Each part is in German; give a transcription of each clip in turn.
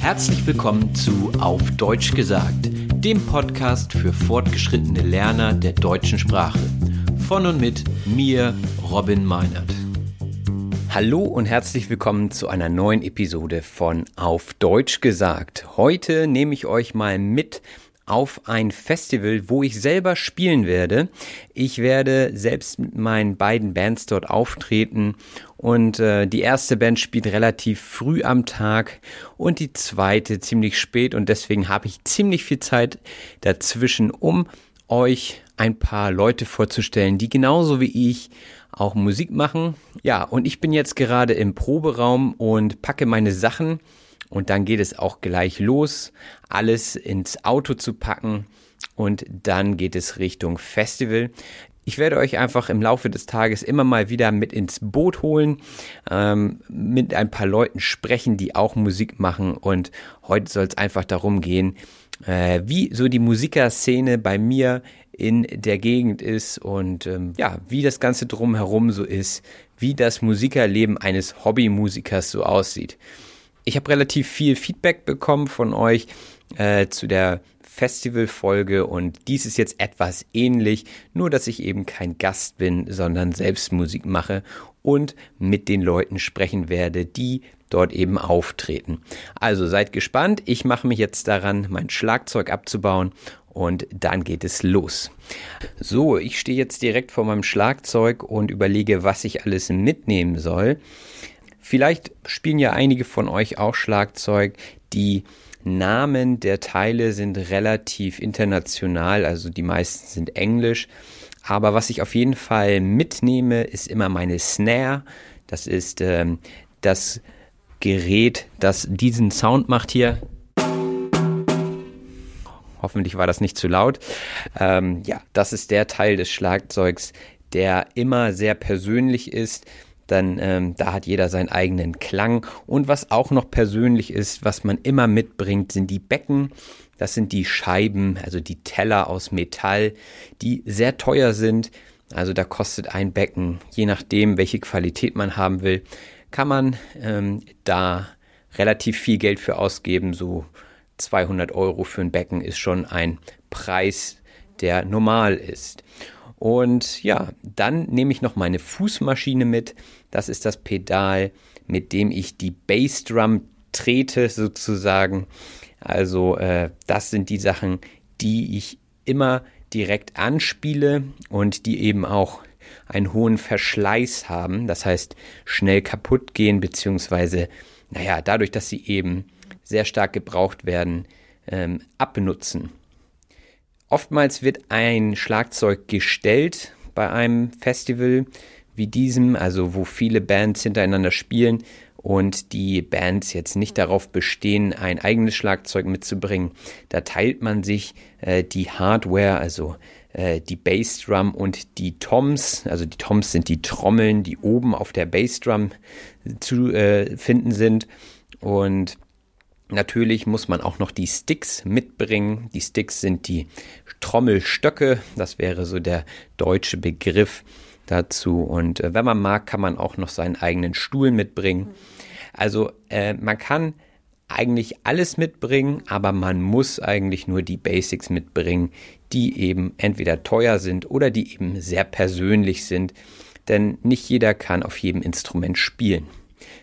Herzlich willkommen zu Auf Deutsch gesagt, dem Podcast für fortgeschrittene Lerner der deutschen Sprache. Von und mit mir, Robin Meinert. Hallo und herzlich willkommen zu einer neuen Episode von Auf Deutsch gesagt. Heute nehme ich euch mal mit auf ein Festival, wo ich selber spielen werde. Ich werde selbst mit meinen beiden Bands dort auftreten und äh, die erste Band spielt relativ früh am Tag und die zweite ziemlich spät und deswegen habe ich ziemlich viel Zeit dazwischen, um euch ein paar Leute vorzustellen, die genauso wie ich auch Musik machen. Ja, und ich bin jetzt gerade im Proberaum und packe meine Sachen und dann geht es auch gleich los, alles ins Auto zu packen und dann geht es Richtung Festival. Ich werde euch einfach im Laufe des Tages immer mal wieder mit ins Boot holen, ähm, mit ein paar Leuten sprechen, die auch Musik machen. Und heute soll es einfach darum gehen, äh, wie so die Musikerszene bei mir in der Gegend ist und ähm, ja, wie das Ganze drumherum so ist, wie das Musikerleben eines Hobbymusikers so aussieht. Ich habe relativ viel Feedback bekommen von euch äh, zu der Festivalfolge und dies ist jetzt etwas ähnlich, nur dass ich eben kein Gast bin, sondern selbst Musik mache und mit den Leuten sprechen werde, die dort eben auftreten. Also seid gespannt, ich mache mich jetzt daran, mein Schlagzeug abzubauen und dann geht es los. So, ich stehe jetzt direkt vor meinem Schlagzeug und überlege, was ich alles mitnehmen soll. Vielleicht spielen ja einige von euch auch Schlagzeug. Die Namen der Teile sind relativ international, also die meisten sind englisch. Aber was ich auf jeden Fall mitnehme, ist immer meine Snare. Das ist ähm, das Gerät, das diesen Sound macht hier. Hoffentlich war das nicht zu laut. Ähm, ja, das ist der Teil des Schlagzeugs, der immer sehr persönlich ist dann ähm, da hat jeder seinen eigenen Klang. Und was auch noch persönlich ist, was man immer mitbringt, sind die Becken. Das sind die Scheiben, also die Teller aus Metall, die sehr teuer sind. Also da kostet ein Becken, je nachdem, welche Qualität man haben will, kann man ähm, da relativ viel Geld für ausgeben. So 200 Euro für ein Becken ist schon ein Preis, der normal ist. Und ja, dann nehme ich noch meine Fußmaschine mit. Das ist das Pedal, mit dem ich die Bassdrum trete sozusagen. Also äh, das sind die Sachen, die ich immer direkt anspiele und die eben auch einen hohen Verschleiß haben. Das heißt, schnell kaputt gehen, beziehungsweise, naja, dadurch, dass sie eben sehr stark gebraucht werden, ähm, abnutzen. Oftmals wird ein Schlagzeug gestellt bei einem Festival wie diesem, also wo viele Bands hintereinander spielen und die Bands jetzt nicht darauf bestehen, ein eigenes Schlagzeug mitzubringen. Da teilt man sich äh, die Hardware, also äh, die Bassdrum und die Toms. Also die Toms sind die Trommeln, die oben auf der Bassdrum zu äh, finden sind. Und Natürlich muss man auch noch die Sticks mitbringen. Die Sticks sind die Trommelstöcke. Das wäre so der deutsche Begriff dazu. Und äh, wenn man mag, kann man auch noch seinen eigenen Stuhl mitbringen. Also äh, man kann eigentlich alles mitbringen, aber man muss eigentlich nur die Basics mitbringen, die eben entweder teuer sind oder die eben sehr persönlich sind. Denn nicht jeder kann auf jedem Instrument spielen.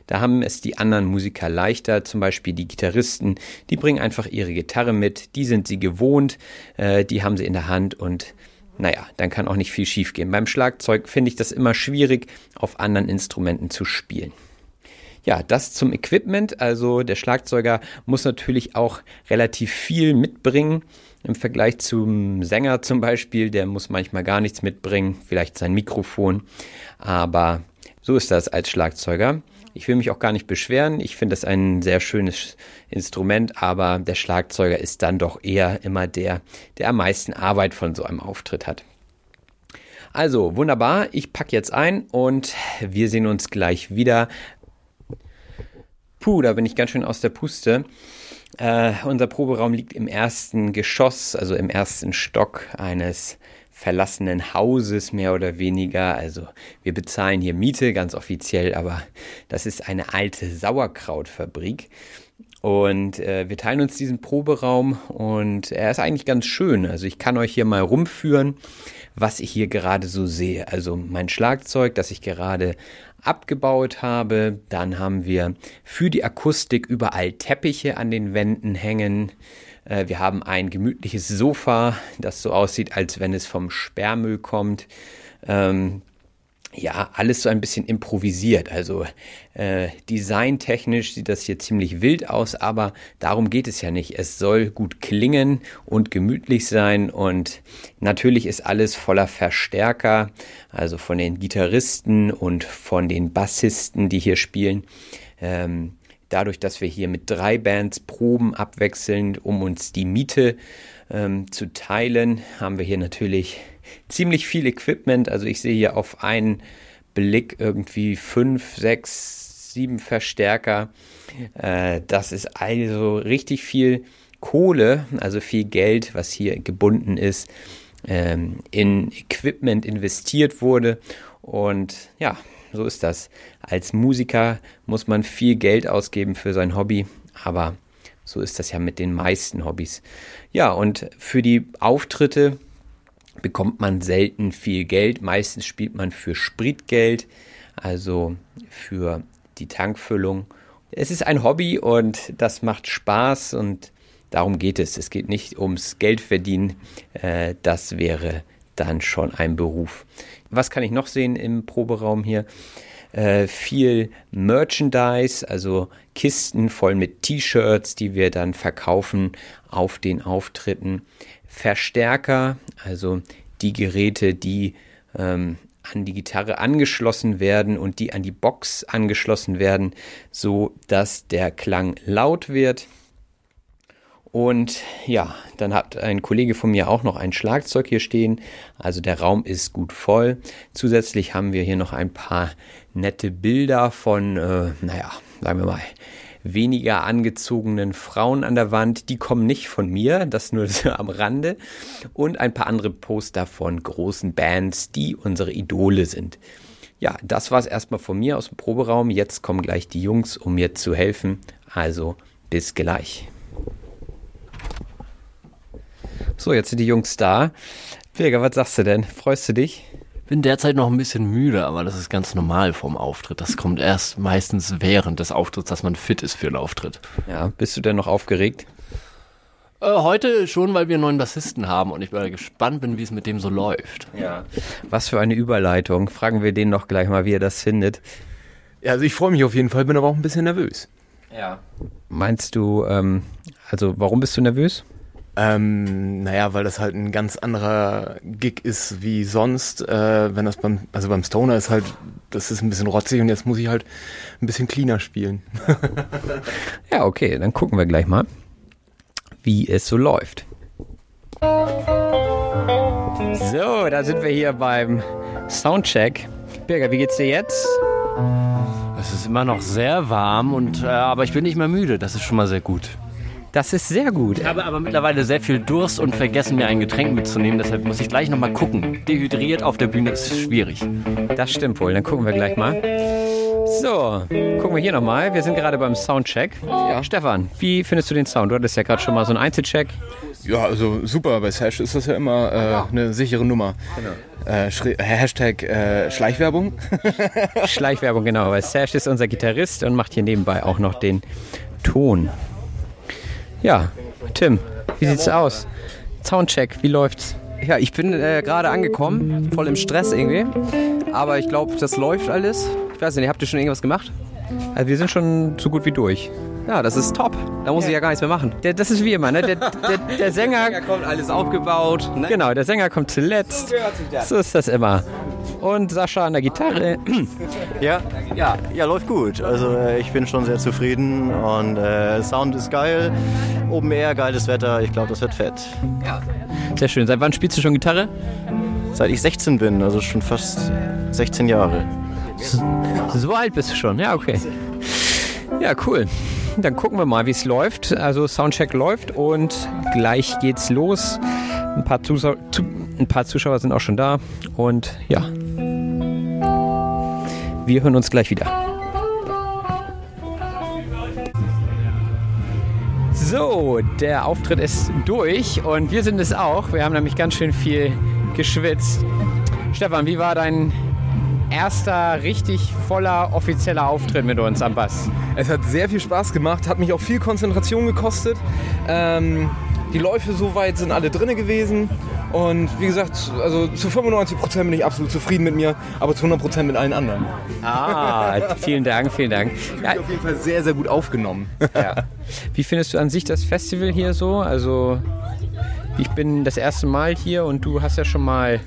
Da haben es die anderen Musiker leichter, zum Beispiel die Gitarristen, die bringen einfach ihre Gitarre mit, die sind sie gewohnt, äh, die haben sie in der Hand und naja, dann kann auch nicht viel schiefgehen. Beim Schlagzeug finde ich das immer schwierig, auf anderen Instrumenten zu spielen. Ja, das zum Equipment. Also der Schlagzeuger muss natürlich auch relativ viel mitbringen. Im Vergleich zum Sänger zum Beispiel, der muss manchmal gar nichts mitbringen, vielleicht sein Mikrofon. Aber so ist das als Schlagzeuger. Ich will mich auch gar nicht beschweren. Ich finde das ein sehr schönes Instrument, aber der Schlagzeuger ist dann doch eher immer der, der am meisten Arbeit von so einem Auftritt hat. Also, wunderbar. Ich packe jetzt ein und wir sehen uns gleich wieder. Puh, da bin ich ganz schön aus der Puste. Äh, unser Proberaum liegt im ersten Geschoss, also im ersten Stock eines verlassenen Hauses mehr oder weniger. Also wir bezahlen hier Miete ganz offiziell, aber das ist eine alte Sauerkrautfabrik. Und äh, wir teilen uns diesen Proberaum und er ist eigentlich ganz schön. Also ich kann euch hier mal rumführen, was ich hier gerade so sehe. Also mein Schlagzeug, das ich gerade abgebaut habe. Dann haben wir für die Akustik überall Teppiche an den Wänden hängen. Äh, wir haben ein gemütliches Sofa, das so aussieht, als wenn es vom Sperrmüll kommt. Ähm, ja, alles so ein bisschen improvisiert. Also äh, designtechnisch sieht das hier ziemlich wild aus, aber darum geht es ja nicht. Es soll gut klingen und gemütlich sein und natürlich ist alles voller Verstärker, also von den Gitarristen und von den Bassisten, die hier spielen. Ähm, dadurch, dass wir hier mit drei Bands proben abwechselnd, um uns die Miete ähm, zu teilen, haben wir hier natürlich ziemlich viel Equipment. Also ich sehe hier auf einen Blick irgendwie fünf, sechs, sieben Verstärker. Äh, das ist also richtig viel Kohle, also viel Geld, was hier gebunden ist, ähm, in Equipment investiert wurde. Und ja, so ist das. Als Musiker muss man viel Geld ausgeben für sein Hobby, aber so ist das ja mit den meisten Hobbys. Ja, und für die Auftritte bekommt man selten viel Geld. Meistens spielt man für Spritgeld, also für die Tankfüllung. Es ist ein Hobby und das macht Spaß und darum geht es. Es geht nicht ums Geldverdienen. Äh, das wäre dann schon ein Beruf. Was kann ich noch sehen im Proberaum hier? Äh, viel Merchandise, also Kisten voll mit T-Shirts, die wir dann verkaufen auf den Auftritten. Verstärker, also die Geräte, die ähm, an die Gitarre angeschlossen werden und die an die Box angeschlossen werden, so dass der Klang laut wird. Und ja, dann hat ein Kollege von mir auch noch ein Schlagzeug hier stehen. Also der Raum ist gut voll. Zusätzlich haben wir hier noch ein paar nette Bilder von, äh, naja, sagen wir mal, weniger angezogenen Frauen an der Wand. Die kommen nicht von mir, das nur so am Rande. Und ein paar andere Poster von großen Bands, die unsere Idole sind. Ja, das war es erstmal von mir aus dem Proberaum. Jetzt kommen gleich die Jungs, um mir zu helfen. Also bis gleich. So, jetzt sind die Jungs da. Birger, was sagst du denn? Freust du dich? Bin derzeit noch ein bisschen müde, aber das ist ganz normal vom Auftritt. Das kommt erst meistens während des Auftritts, dass man fit ist für den Auftritt. Ja, bist du denn noch aufgeregt? Äh, heute schon, weil wir einen neuen Bassisten haben und ich bin gespannt bin, wie es mit dem so läuft. Ja. Was für eine Überleitung. Fragen wir den noch gleich mal, wie er das findet. Ja, also ich freue mich auf jeden Fall, bin aber auch ein bisschen nervös. Ja. Meinst du, ähm, also warum bist du nervös? Ähm, naja, weil das halt ein ganz anderer Gig ist wie sonst. Äh, wenn das beim, also beim Stoner ist halt, das ist ein bisschen rotzig und jetzt muss ich halt ein bisschen cleaner spielen. ja, okay, dann gucken wir gleich mal, wie es so läuft. So, da sind wir hier beim Soundcheck. Birger, wie geht's dir jetzt? Es ist immer noch sehr warm, und, äh, aber ich bin nicht mehr müde. Das ist schon mal sehr gut. Das ist sehr gut. Ich habe aber mittlerweile sehr viel Durst und vergessen, mir ein Getränk mitzunehmen. Deshalb muss ich gleich nochmal gucken. Dehydriert auf der Bühne ist schwierig. Das stimmt wohl. Dann gucken wir gleich mal. So, gucken wir hier nochmal. Wir sind gerade beim Soundcheck. Ja. Stefan, wie findest du den Sound? Du hattest ja gerade schon mal so einen Einzelcheck. Ja, also super. Bei Sash ist das ja immer äh, eine sichere Nummer. Äh, Schri- Hashtag äh, Schleichwerbung. Schleichwerbung, genau. Weil Sash ist unser Gitarrist und macht hier nebenbei auch noch den Ton. Ja, Tim, wie sieht's aus? Soundcheck, wie läuft's? Ja, ich bin äh, gerade angekommen, voll im Stress irgendwie. Aber ich glaube, das läuft alles. Ich weiß nicht, habt ihr schon irgendwas gemacht? Also wir sind schon so gut wie durch. Ja, das ist top. Da muss ich ja gar nichts mehr machen. Der, das ist wie immer, ne? Der, der, der Sänger, Da kommt alles aufgebaut. Ne? genau, der Sänger kommt zuletzt. So ist das immer. Und Sascha an der Gitarre. Ja, ja, ja, läuft gut. Also äh, ich bin schon sehr zufrieden und äh, Sound ist geil, Open Air, geiles Wetter. Ich glaube, das wird fett. Sehr schön. Seit wann spielst du schon Gitarre? Seit ich 16 bin, also schon fast 16 Jahre. So alt bist du schon, ja, okay. Ja, cool. Dann gucken wir mal, wie es läuft. Also Soundcheck läuft und gleich geht's los. Ein paar, Zuschauer, zu, ein paar Zuschauer sind auch schon da und ja. Wir hören uns gleich wieder. So, der Auftritt ist durch und wir sind es auch. Wir haben nämlich ganz schön viel geschwitzt. Stefan, wie war dein erster richtig voller offizieller Auftritt mit uns am Bass? Es hat sehr viel Spaß gemacht, hat mich auch viel Konzentration gekostet. Ähm, die Läufe soweit sind alle drinne gewesen. Und wie gesagt, also zu 95% bin ich absolut zufrieden mit mir, aber zu 100% mit allen anderen. Ah, vielen Dank, vielen Dank. Ja, Auf jeden Fall sehr, sehr gut aufgenommen. ja. Wie findest du an sich das Festival hier so? Also, ich bin das erste Mal hier und du hast ja schon mal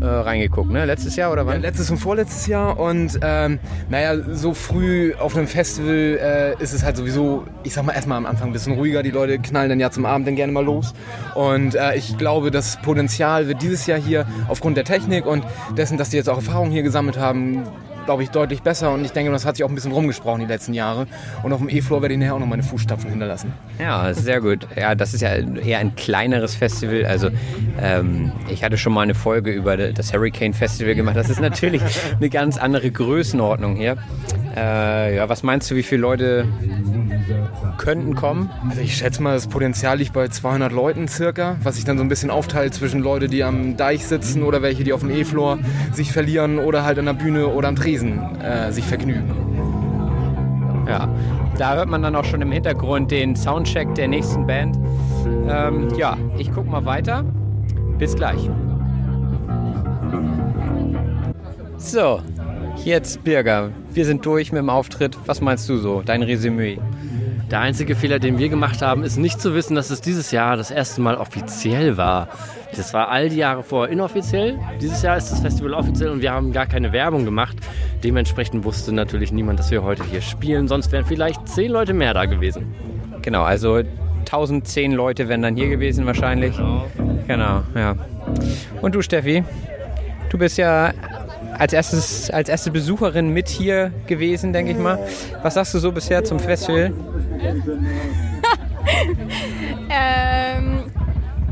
äh, reingeguckt, ne? Letztes Jahr oder Ja, wann? letztes und vorletztes Jahr und ähm, naja, so früh auf einem Festival äh, ist es halt sowieso, ich sag mal erstmal am Anfang ein bisschen ruhiger, die Leute knallen dann ja zum Abend dann gerne mal los und äh, ich glaube, das Potenzial wird dieses Jahr hier aufgrund der Technik und dessen, dass die jetzt auch Erfahrung hier gesammelt haben, glaube ich, deutlich besser und ich denke, das hat sich auch ein bisschen rumgesprochen die letzten Jahre und auf dem E-Floor werde ich nachher auch noch meine Fußstapfen hinterlassen. Ja, sehr gut. Ja, das ist ja eher ein kleineres Festival. Also ähm, ich hatte schon mal eine Folge über das Hurricane Festival gemacht. Das ist natürlich eine ganz andere Größenordnung hier. Äh, ja, was meinst du, wie viele Leute könnten kommen? Also ich schätze mal, das Potenzial liegt bei 200 Leuten circa, was sich dann so ein bisschen aufteilt zwischen Leute, die am Deich sitzen oder welche, die auf dem E-Floor sich verlieren oder halt an der Bühne oder am Tresen äh, sich vergnügen. Ja, da hört man dann auch schon im Hintergrund den Soundcheck der nächsten Band. Ähm, ja, ich guck mal weiter. Bis gleich. So, jetzt Birger. Wir sind durch mit dem Auftritt. Was meinst du so? Dein Resümee? Der einzige Fehler, den wir gemacht haben, ist nicht zu wissen, dass es dieses Jahr das erste Mal offiziell war. Das war all die Jahre vorher inoffiziell. Dieses Jahr ist das Festival offiziell und wir haben gar keine Werbung gemacht. Dementsprechend wusste natürlich niemand, dass wir heute hier spielen. Sonst wären vielleicht zehn Leute mehr da gewesen. Genau, also 1010 Leute wären dann hier gewesen wahrscheinlich. Genau, ja. Und du, Steffi? Du bist ja als, erstes, als erste Besucherin mit hier gewesen, denke ich mal. Was sagst du so bisher zum Festival? Ähm,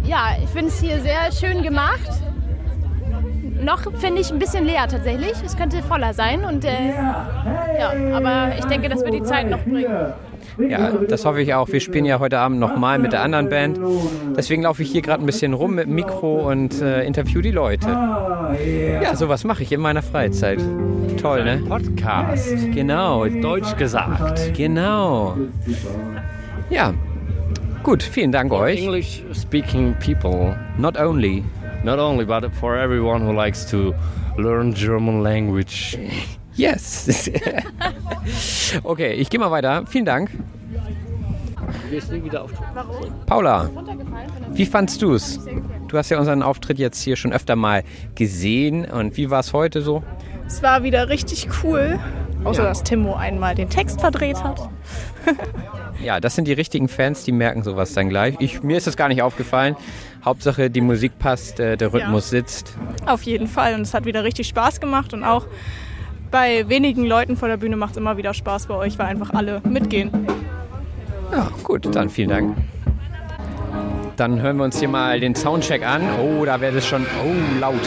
ja, ich finde es hier sehr schön gemacht. Noch finde ich ein bisschen leer tatsächlich. Es könnte voller sein und äh, ja, aber ich denke, das wird die Zeit noch bringen. Ja, das hoffe ich auch. Wir spielen ja heute Abend nochmal mit der anderen Band. Deswegen laufe ich hier gerade ein bisschen rum mit dem Mikro und äh, interview die Leute. Ja, sowas mache ich in meiner Freizeit. Toll, ne? Podcast. Genau, Deutsch gesagt. genau. Ja, gut, vielen Dank euch. English speaking people. Not only. Not only, but for everyone who likes to learn German language. Yes. okay, ich gehe mal weiter. Vielen Dank. Wieder auf Paula, wie fandst du es? Du hast ja unseren Auftritt jetzt hier schon öfter mal gesehen. Und wie war es heute so? Es war wieder richtig cool. Außer Ja. dass Timo einmal den Text verdreht hat. Ja, das sind die richtigen Fans, die merken sowas dann gleich. Ich, mir ist das gar nicht aufgefallen, Hauptsache die Musik passt, äh, der Rhythmus sitzt. Auf jeden Fall. Und es hat wieder richtig Spaß gemacht. Und auch bei wenigen Leuten vor der Bühne macht es immer wieder Spaß bei euch, weil einfach alle mitgehen. Ja, gut, dann vielen Dank. Dann hören wir uns hier mal den Soundcheck an. Oh, da wäre es schon oh, laut.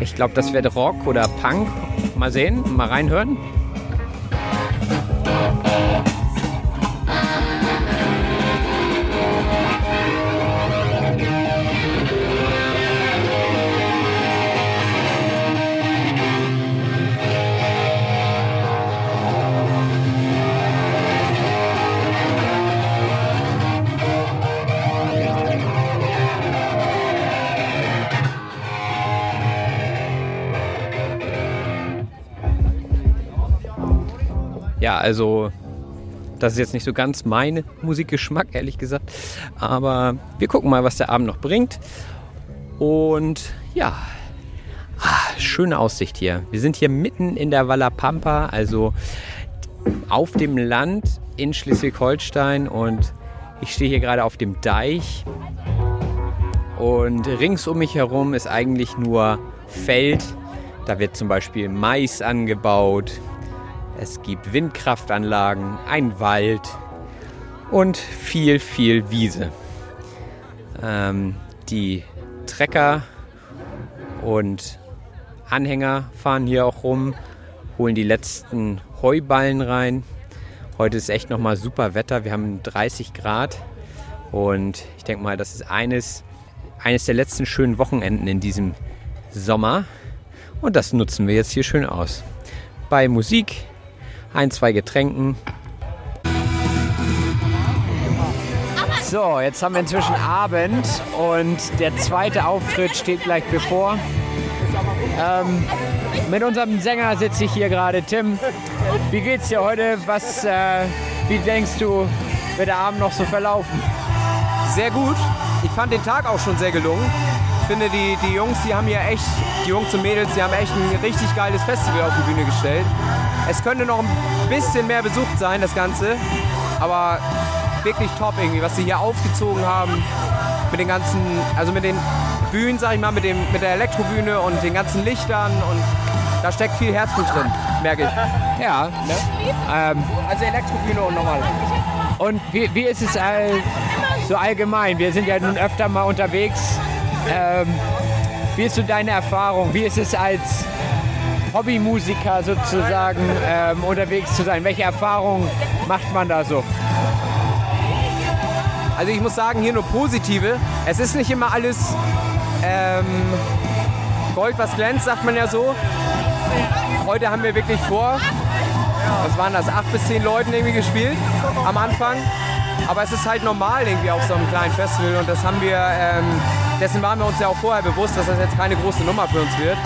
Ich glaube, das wäre Rock oder Punk. Mal sehen, mal reinhören. Also das ist jetzt nicht so ganz mein Musikgeschmack, ehrlich gesagt. Aber wir gucken mal, was der Abend noch bringt. Und ja, ah, schöne Aussicht hier. Wir sind hier mitten in der Valla Pampa, also auf dem Land in Schleswig-Holstein. Und ich stehe hier gerade auf dem Deich. Und rings um mich herum ist eigentlich nur Feld. Da wird zum Beispiel Mais angebaut, es gibt Windkraftanlagen, ein Wald und viel, viel Wiese. Ähm, die Trecker und Anhänger fahren hier auch rum, holen die letzten Heuballen rein. Heute ist echt nochmal super Wetter. Wir haben 30 Grad und ich denke mal, das ist eines, eines der letzten schönen Wochenenden in diesem Sommer. Und das nutzen wir jetzt hier schön aus. Bei Musik, ein, zwei Getränken. So, jetzt haben wir inzwischen Abend und der zweite Auftritt steht gleich bevor. Ähm, mit unserem Sänger sitze ich hier gerade. Tim, wie geht's dir heute? Was, äh, wie denkst du, wird der Abend noch so verlaufen? Sehr gut. Ich fand den Tag auch schon sehr gelungen. Ich finde, die, die Jungs, die haben hier echt, die Jungs und Mädels, die haben echt ein richtig geiles Festival auf die Bühne gestellt. Es könnte noch ein bisschen mehr besucht sein, das Ganze. Aber wirklich top irgendwie, was sie hier aufgezogen haben. Mit den ganzen, also mit den Bühnen, sag ich mal, mit, dem, mit der Elektrobühne und den ganzen Lichtern und da steckt viel Herzblut drin, merke ich. Ja. Ne? Ähm, also Elektrobühne und normal. Und wie, wie ist es all, so allgemein? Wir sind ja nun öfter mal unterwegs. Ähm, wie ist so deine Erfahrung? Wie ist es als Hobbymusiker sozusagen ähm, unterwegs zu sein? Welche Erfahrungen macht man da so? Also ich muss sagen, hier nur positive. Es ist nicht immer alles ähm, Gold, was glänzt, sagt man ja so. Heute haben wir wirklich vor, was waren das, acht bis zehn Leuten irgendwie gespielt am Anfang. Aber es ist halt normal irgendwie auf so einem kleinen Festival und das haben wir, ähm, dessen waren wir uns ja auch vorher bewusst, dass das jetzt keine große Nummer für uns wird.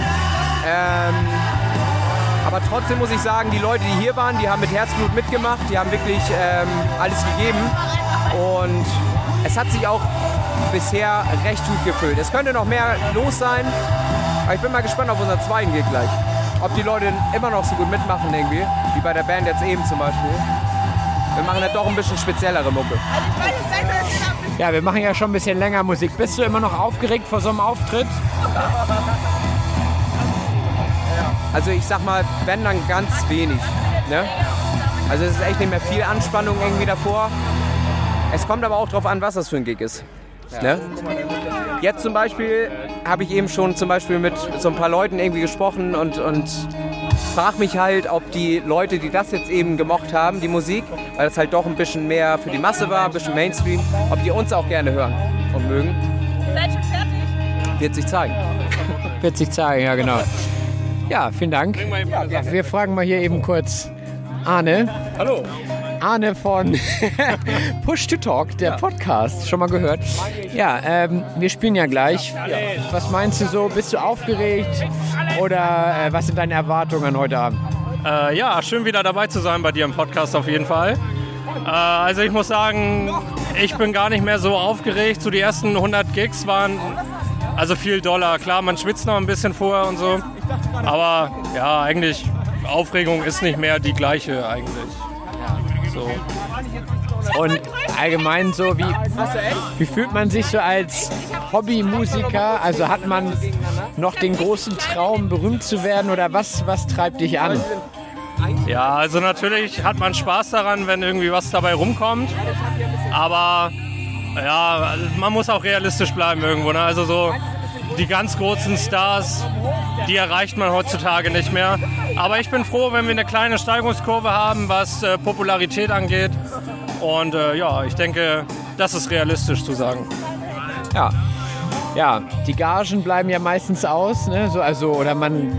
Ähm, aber trotzdem muss ich sagen, die Leute, die hier waren, die haben mit Herzblut mitgemacht, die haben wirklich ähm, alles gegeben. Und es hat sich auch bisher recht gut gefüllt. Es könnte noch mehr los sein, aber ich bin mal gespannt auf unseren zweiten Gig gleich. Ob die Leute immer noch so gut mitmachen irgendwie, wie bei der Band jetzt eben zum Beispiel. Wir machen ja doch ein bisschen speziellere Mucke. Ja, wir machen ja schon ein bisschen länger Musik. Bist du immer noch aufgeregt vor so einem Auftritt? Also ich sag mal, wenn dann ganz wenig. Ne? Also es ist echt nicht mehr viel Anspannung irgendwie davor. Es kommt aber auch darauf an, was das für ein Gig ist. Ne? Jetzt zum Beispiel habe ich eben schon zum Beispiel mit so ein paar Leuten irgendwie gesprochen und, und frage mich halt, ob die Leute, die das jetzt eben gemocht haben, die Musik, weil das halt doch ein bisschen mehr für die Masse war, ein bisschen Mainstream, ob die uns auch gerne hören und mögen. Seid schon fertig? Wird sich zeigen. Wird sich zeigen, ja genau. Ja, vielen Dank. Wir fragen mal hier eben kurz Arne. Hallo. Arne von Push to Talk, der Podcast. Schon mal gehört? Ja, ähm, wir spielen ja gleich. Was meinst du so? Bist du aufgeregt? Oder äh, was sind deine Erwartungen heute Abend? Äh, ja, schön wieder dabei zu sein bei dir im Podcast auf jeden Fall. Äh, also ich muss sagen, ich bin gar nicht mehr so aufgeregt. So die ersten 100 Gigs waren also viel Dollar. Klar, man schwitzt noch ein bisschen vorher und so. Aber ja, eigentlich Aufregung ist nicht mehr die gleiche eigentlich. So. Und allgemein so, wie, wie fühlt man sich so als Hobbymusiker? Also hat man noch den großen Traum, berühmt zu werden oder was, was treibt dich an? Ja, also natürlich hat man Spaß daran, wenn irgendwie was dabei rumkommt. Aber ja, man muss auch realistisch bleiben irgendwo. Ne? Also so die ganz großen Stars, die erreicht man heutzutage nicht mehr. Aber ich bin froh, wenn wir eine kleine Steigungskurve haben, was äh, Popularität angeht. Und äh, ja, ich denke, das ist realistisch zu sagen. Ja. Ja, die Gagen bleiben ja meistens aus, ne? so, also, oder man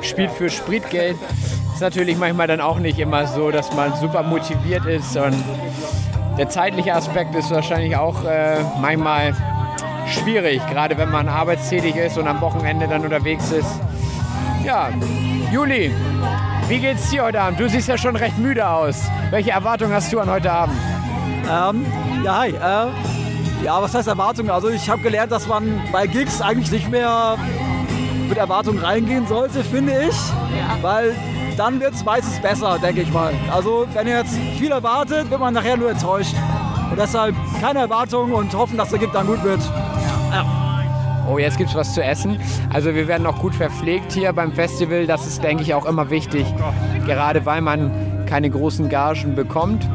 spielt für Spritgeld. Ist natürlich manchmal dann auch nicht immer so, dass man super motiviert ist und der zeitliche Aspekt ist wahrscheinlich auch äh, manchmal schwierig, gerade wenn man arbeitstätig ist und am Wochenende dann unterwegs ist. Ja, Juli, wie geht's dir heute Abend? Du siehst ja schon recht müde aus. Welche Erwartungen hast du an heute Abend? Ähm, ja, hi. Äh, ja, was heißt Erwartungen? Also ich habe gelernt, dass man bei Gigs eigentlich nicht mehr mit Erwartungen reingehen sollte, finde ich. Weil dann wird es meistens besser, denke ich mal. Also wenn ihr jetzt viel erwartet, wird man nachher nur enttäuscht. Und deshalb keine Erwartungen und hoffen, dass der Gig dann gut wird. Ja. Oh, jetzt gibt's was zu essen. Also wir werden auch gut verpflegt hier beim Festival. Das ist, denke ich, auch immer wichtig. Gerade weil man keine großen Gagen bekommt,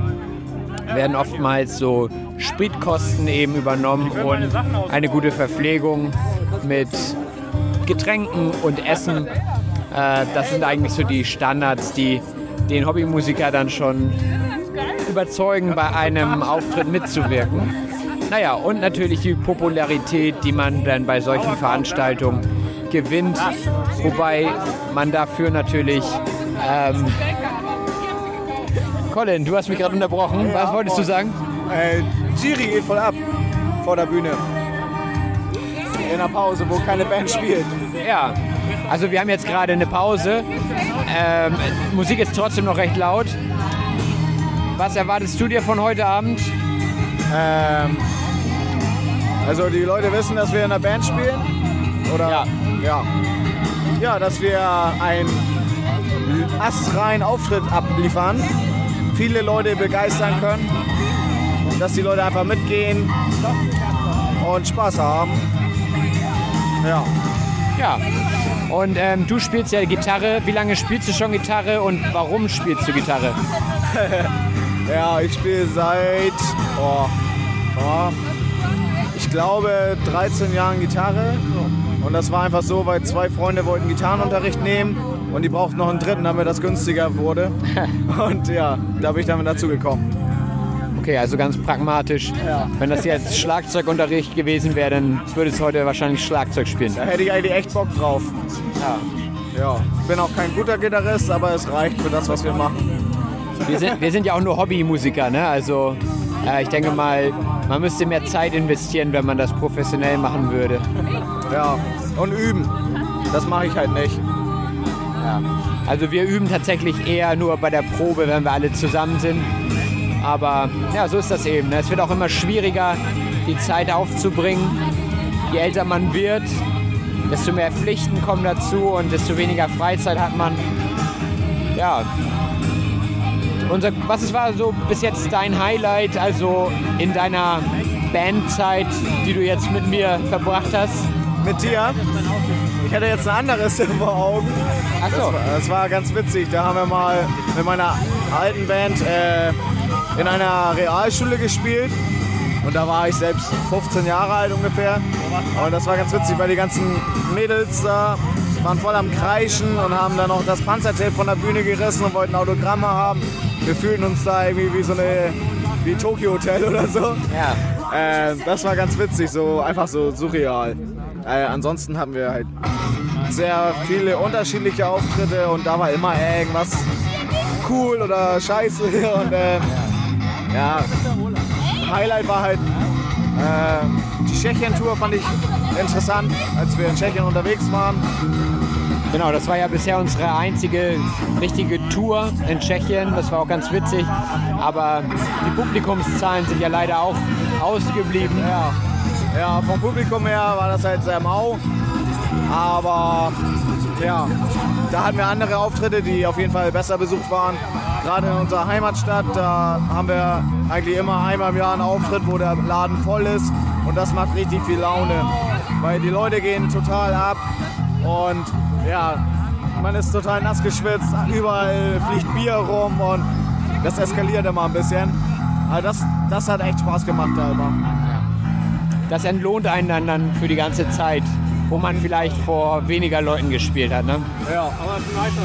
werden oftmals so Spritkosten eben übernommen und eine gute Verpflegung mit Getränken und Essen. Äh, das sind eigentlich so die Standards, die den Hobbymusiker dann schon überzeugen, bei einem Auftritt mitzuwirken. Naja, und natürlich die Popularität, die man dann bei solchen Veranstaltungen gewinnt. Wobei man dafür natürlich. Ähm, Colin, du hast mich gerade unterbrochen. Was wolltest du sagen? Äh, Giri geht voll ab vor der Bühne. In der Pause, wo keine Band spielt. Ja, also wir haben jetzt gerade eine Pause. Ähm, Musik ist trotzdem noch recht laut. Was erwartest du dir von heute Abend? Ähm, also die Leute wissen, dass wir in der Band spielen? Oder? Ja. Ja, ja dass wir einen astreinen Auftritt abliefern, viele Leute begeistern können, dass die Leute einfach mitgehen und Spaß haben. Ja. Ja. Und ähm, du spielst ja Gitarre. Wie lange spielst du schon Gitarre und warum spielst du Gitarre? ja, ich spiele seit, oh, oh, ich glaube, 13 Jahren Gitarre. Und das war einfach so, weil zwei Freunde wollten Gitarrenunterricht nehmen und die brauchten noch einen dritten, damit das günstiger wurde. Und ja, da bin ich damit dazu gekommen. Okay, also ganz pragmatisch. Ja. Wenn das jetzt Schlagzeugunterricht gewesen wäre, dann würdest du heute wahrscheinlich Schlagzeug spielen. Da hätte ich eigentlich echt Bock drauf. Ja. Ja, ich bin auch kein guter Gitarrist, aber es reicht für das, was wir machen. Wir sind, wir sind ja auch nur Hobbymusiker, ne? Also äh, ich denke mal, man müsste mehr Zeit investieren, wenn man das professionell machen würde. Ja, und üben. Das mache ich halt nicht. Ja. Also wir üben tatsächlich eher nur bei der Probe, wenn wir alle zusammen sind. Aber ja, so ist das eben. ne? Es wird auch immer schwieriger, die Zeit aufzubringen. Je älter man wird, desto mehr Pflichten kommen dazu und desto weniger Freizeit hat man. Ja. Unser, was war so bis jetzt dein Highlight, also in deiner Bandzeit, die du jetzt mit mir verbracht hast? Mit dir? Ich hatte jetzt ein anderes vor Augen. Ach so. Das, war, das war ganz witzig. Da haben wir mal mit meiner alten Band äh, in einer Realschule gespielt. Und da war ich selbst 15 Jahre alt ungefähr. Und das war ganz witzig, weil die ganzen Mädels da waren voll am Kreischen und haben dann auch das Panzertape von der Bühne gerissen und wollten Autogramme haben. Wir fühlten uns da irgendwie wie so eine wie Tokyo Hotel oder so. Ja. Äh, das war ganz witzig, so einfach so surreal. Äh, ansonsten hatten wir halt sehr viele unterschiedliche Auftritte und da war immer irgendwas cool oder scheiße. Und äh, ja, Highlight war halt äh, die Tschechien-Tour, fand ich interessant, als wir in Tschechien unterwegs waren. Genau, das war ja bisher unsere einzige richtige Tour in Tschechien. Das war auch ganz witzig. Aber die Publikumszahlen sind ja leider auch ausgeblieben. Ja, ja vom Publikum her war das halt sehr mau. Aber ja, da hatten wir andere Auftritte, die auf jeden Fall besser besucht waren. Gerade in unserer Heimatstadt, da haben wir eigentlich immer einmal im Jahr einen Auftritt, wo der Laden voll ist. Und das macht richtig viel Laune, weil die Leute gehen total ab. Und ja, man ist total nass geschwitzt, überall fliegt Bier rum und das eskaliert immer ein bisschen. Aber das, das hat echt Spaß gemacht da immer. Das entlohnt einen dann für die ganze Zeit, wo man vielleicht vor weniger Leuten gespielt hat. Ne? Ja,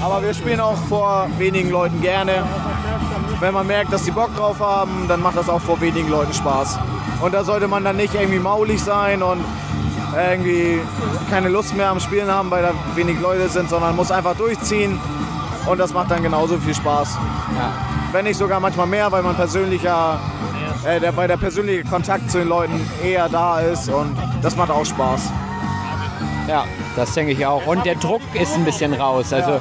aber wir spielen auch vor wenigen Leuten gerne. Wenn man merkt, dass die Bock drauf haben, dann macht das auch vor wenigen Leuten Spaß. Und da sollte man dann nicht irgendwie maulig sein und irgendwie keine Lust mehr am Spielen haben, weil da wenig Leute sind, sondern muss einfach durchziehen. Und das macht dann genauso viel Spaß. Ja. Wenn nicht sogar manchmal mehr, weil man persönlicher, äh, der, weil der persönliche Kontakt zu den Leuten eher da ist und das macht auch Spaß. Ja, das denke ich auch. Und der Druck ist ein bisschen raus. Also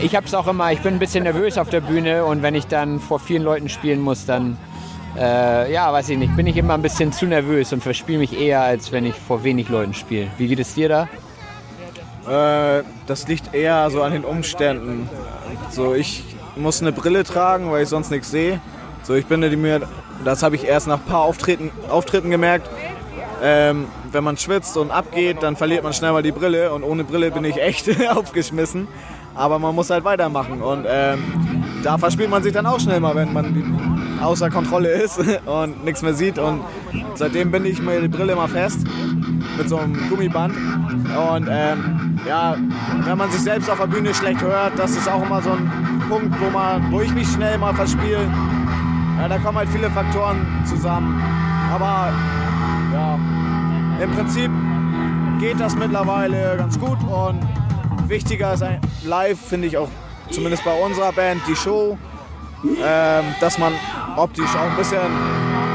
ich habe es auch immer, ich bin ein bisschen nervös auf der Bühne und wenn ich dann vor vielen Leuten spielen muss, dann, äh, ja, weiß ich nicht, bin ich immer ein bisschen zu nervös und verspiele mich eher, als wenn ich vor wenig Leuten spiele. Wie geht es dir da? Äh, das liegt eher so an den Umständen. So, ich muss eine Brille tragen, weil ich sonst nichts sehe. So, ich bin mir, das habe ich erst nach ein paar Auftritten, Auftritten gemerkt. Ähm, wenn man schwitzt und abgeht, dann verliert man schnell mal die Brille und ohne Brille bin ich echt aufgeschmissen. Aber man muss halt weitermachen und ähm, da verspielt man sich dann auch schnell mal, wenn man außer Kontrolle ist und nichts mehr sieht. Und seitdem binde ich mir die Brille immer fest mit so einem Gummiband. Und ähm, ja, wenn man sich selbst auf der Bühne schlecht hört, das ist auch immer so ein Punkt, wo, man, wo ich mich schnell mal verspiele. Ja, da kommen halt viele Faktoren zusammen. Aber ja, im Prinzip geht das mittlerweile ganz gut und wichtiger ist ein- live, finde ich auch, zumindest bei unserer Band, die Show, ähm, dass man optisch auch ein bisschen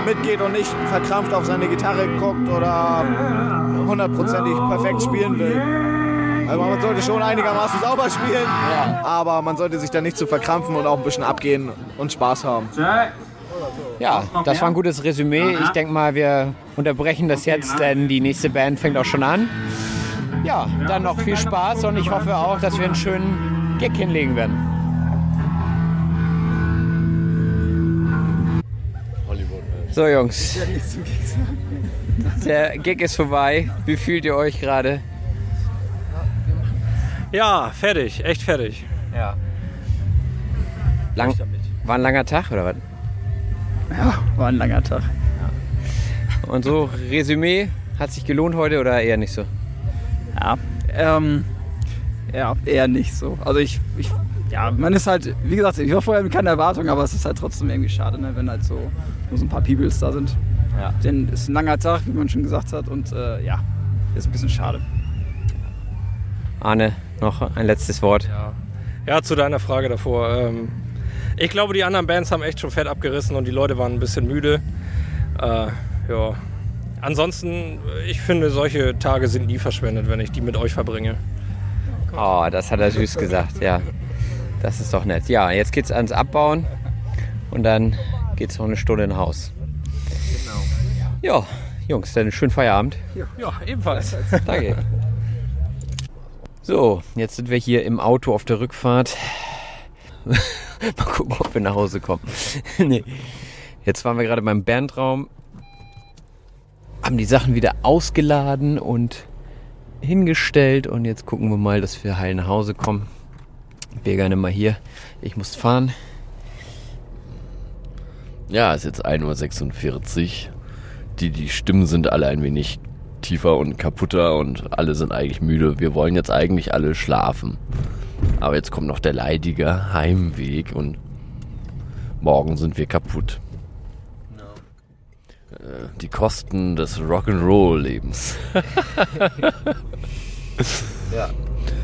mitgeht und nicht verkrampft auf seine Gitarre guckt oder hundertprozentig perfekt spielen will. Also man sollte schon einigermaßen sauber spielen, aber man sollte sich da nicht zu verkrampfen und auch ein bisschen abgehen und Spaß haben. Ja, das war ein gutes Resümee. Ich denke mal, wir unterbrechen das jetzt, denn die nächste Band fängt auch schon an. Ja, dann noch viel Spaß und ich hoffe auch, dass wir einen schönen Gig hinlegen werden. So Jungs, der Gig ist vorbei. Wie fühlt ihr euch gerade? Ja, fertig, echt fertig. Ja. Lang, war ein langer Tag oder was? Ja, war ein langer Tag. Und so, Resümee, hat sich gelohnt heute oder eher nicht so? Ja, ähm, ja, eher nicht so. Also ich, ich, ja, man ist halt, wie gesagt, ich war vorher mit keiner Erwartung, aber es ist halt trotzdem irgendwie schade, ne, wenn halt so nur so ein paar Peoples da sind. Ja. Denn es ist ein langer Tag, wie man schon gesagt hat, und äh, ja, ist ein bisschen schade. Arne, noch ein letztes Wort. Ja, zu deiner Frage davor. Ähm, ich glaube, die anderen Bands haben echt schon fett abgerissen und die Leute waren ein bisschen müde. Äh, ja. Ansonsten, ich finde, solche Tage sind nie verschwendet, wenn ich die mit euch verbringe. Oh, das hat er süß gesagt, ja. Das ist doch nett. Ja, jetzt geht's ans Abbauen und dann geht's noch eine Stunde in Haus. Ja, Jungs, dann schönen Feierabend. Ja, ebenfalls. Danke. So, jetzt sind wir hier im Auto auf der Rückfahrt. Mal gucken, ob wir nach Hause kommen. nee. Jetzt waren wir gerade beim Bandraum, haben die Sachen wieder ausgeladen und hingestellt und jetzt gucken wir mal, dass wir heil nach Hause kommen. Wir gerne mal hier. Ich muss fahren. Ja, es ist jetzt 1.46 Uhr. Die, die Stimmen sind alle ein wenig tiefer und kaputter und alle sind eigentlich müde. Wir wollen jetzt eigentlich alle schlafen. Aber jetzt kommt noch der leidige Heimweg und morgen sind wir kaputt. Äh, Die Kosten des Rock'n'Roll-Lebens. Ja,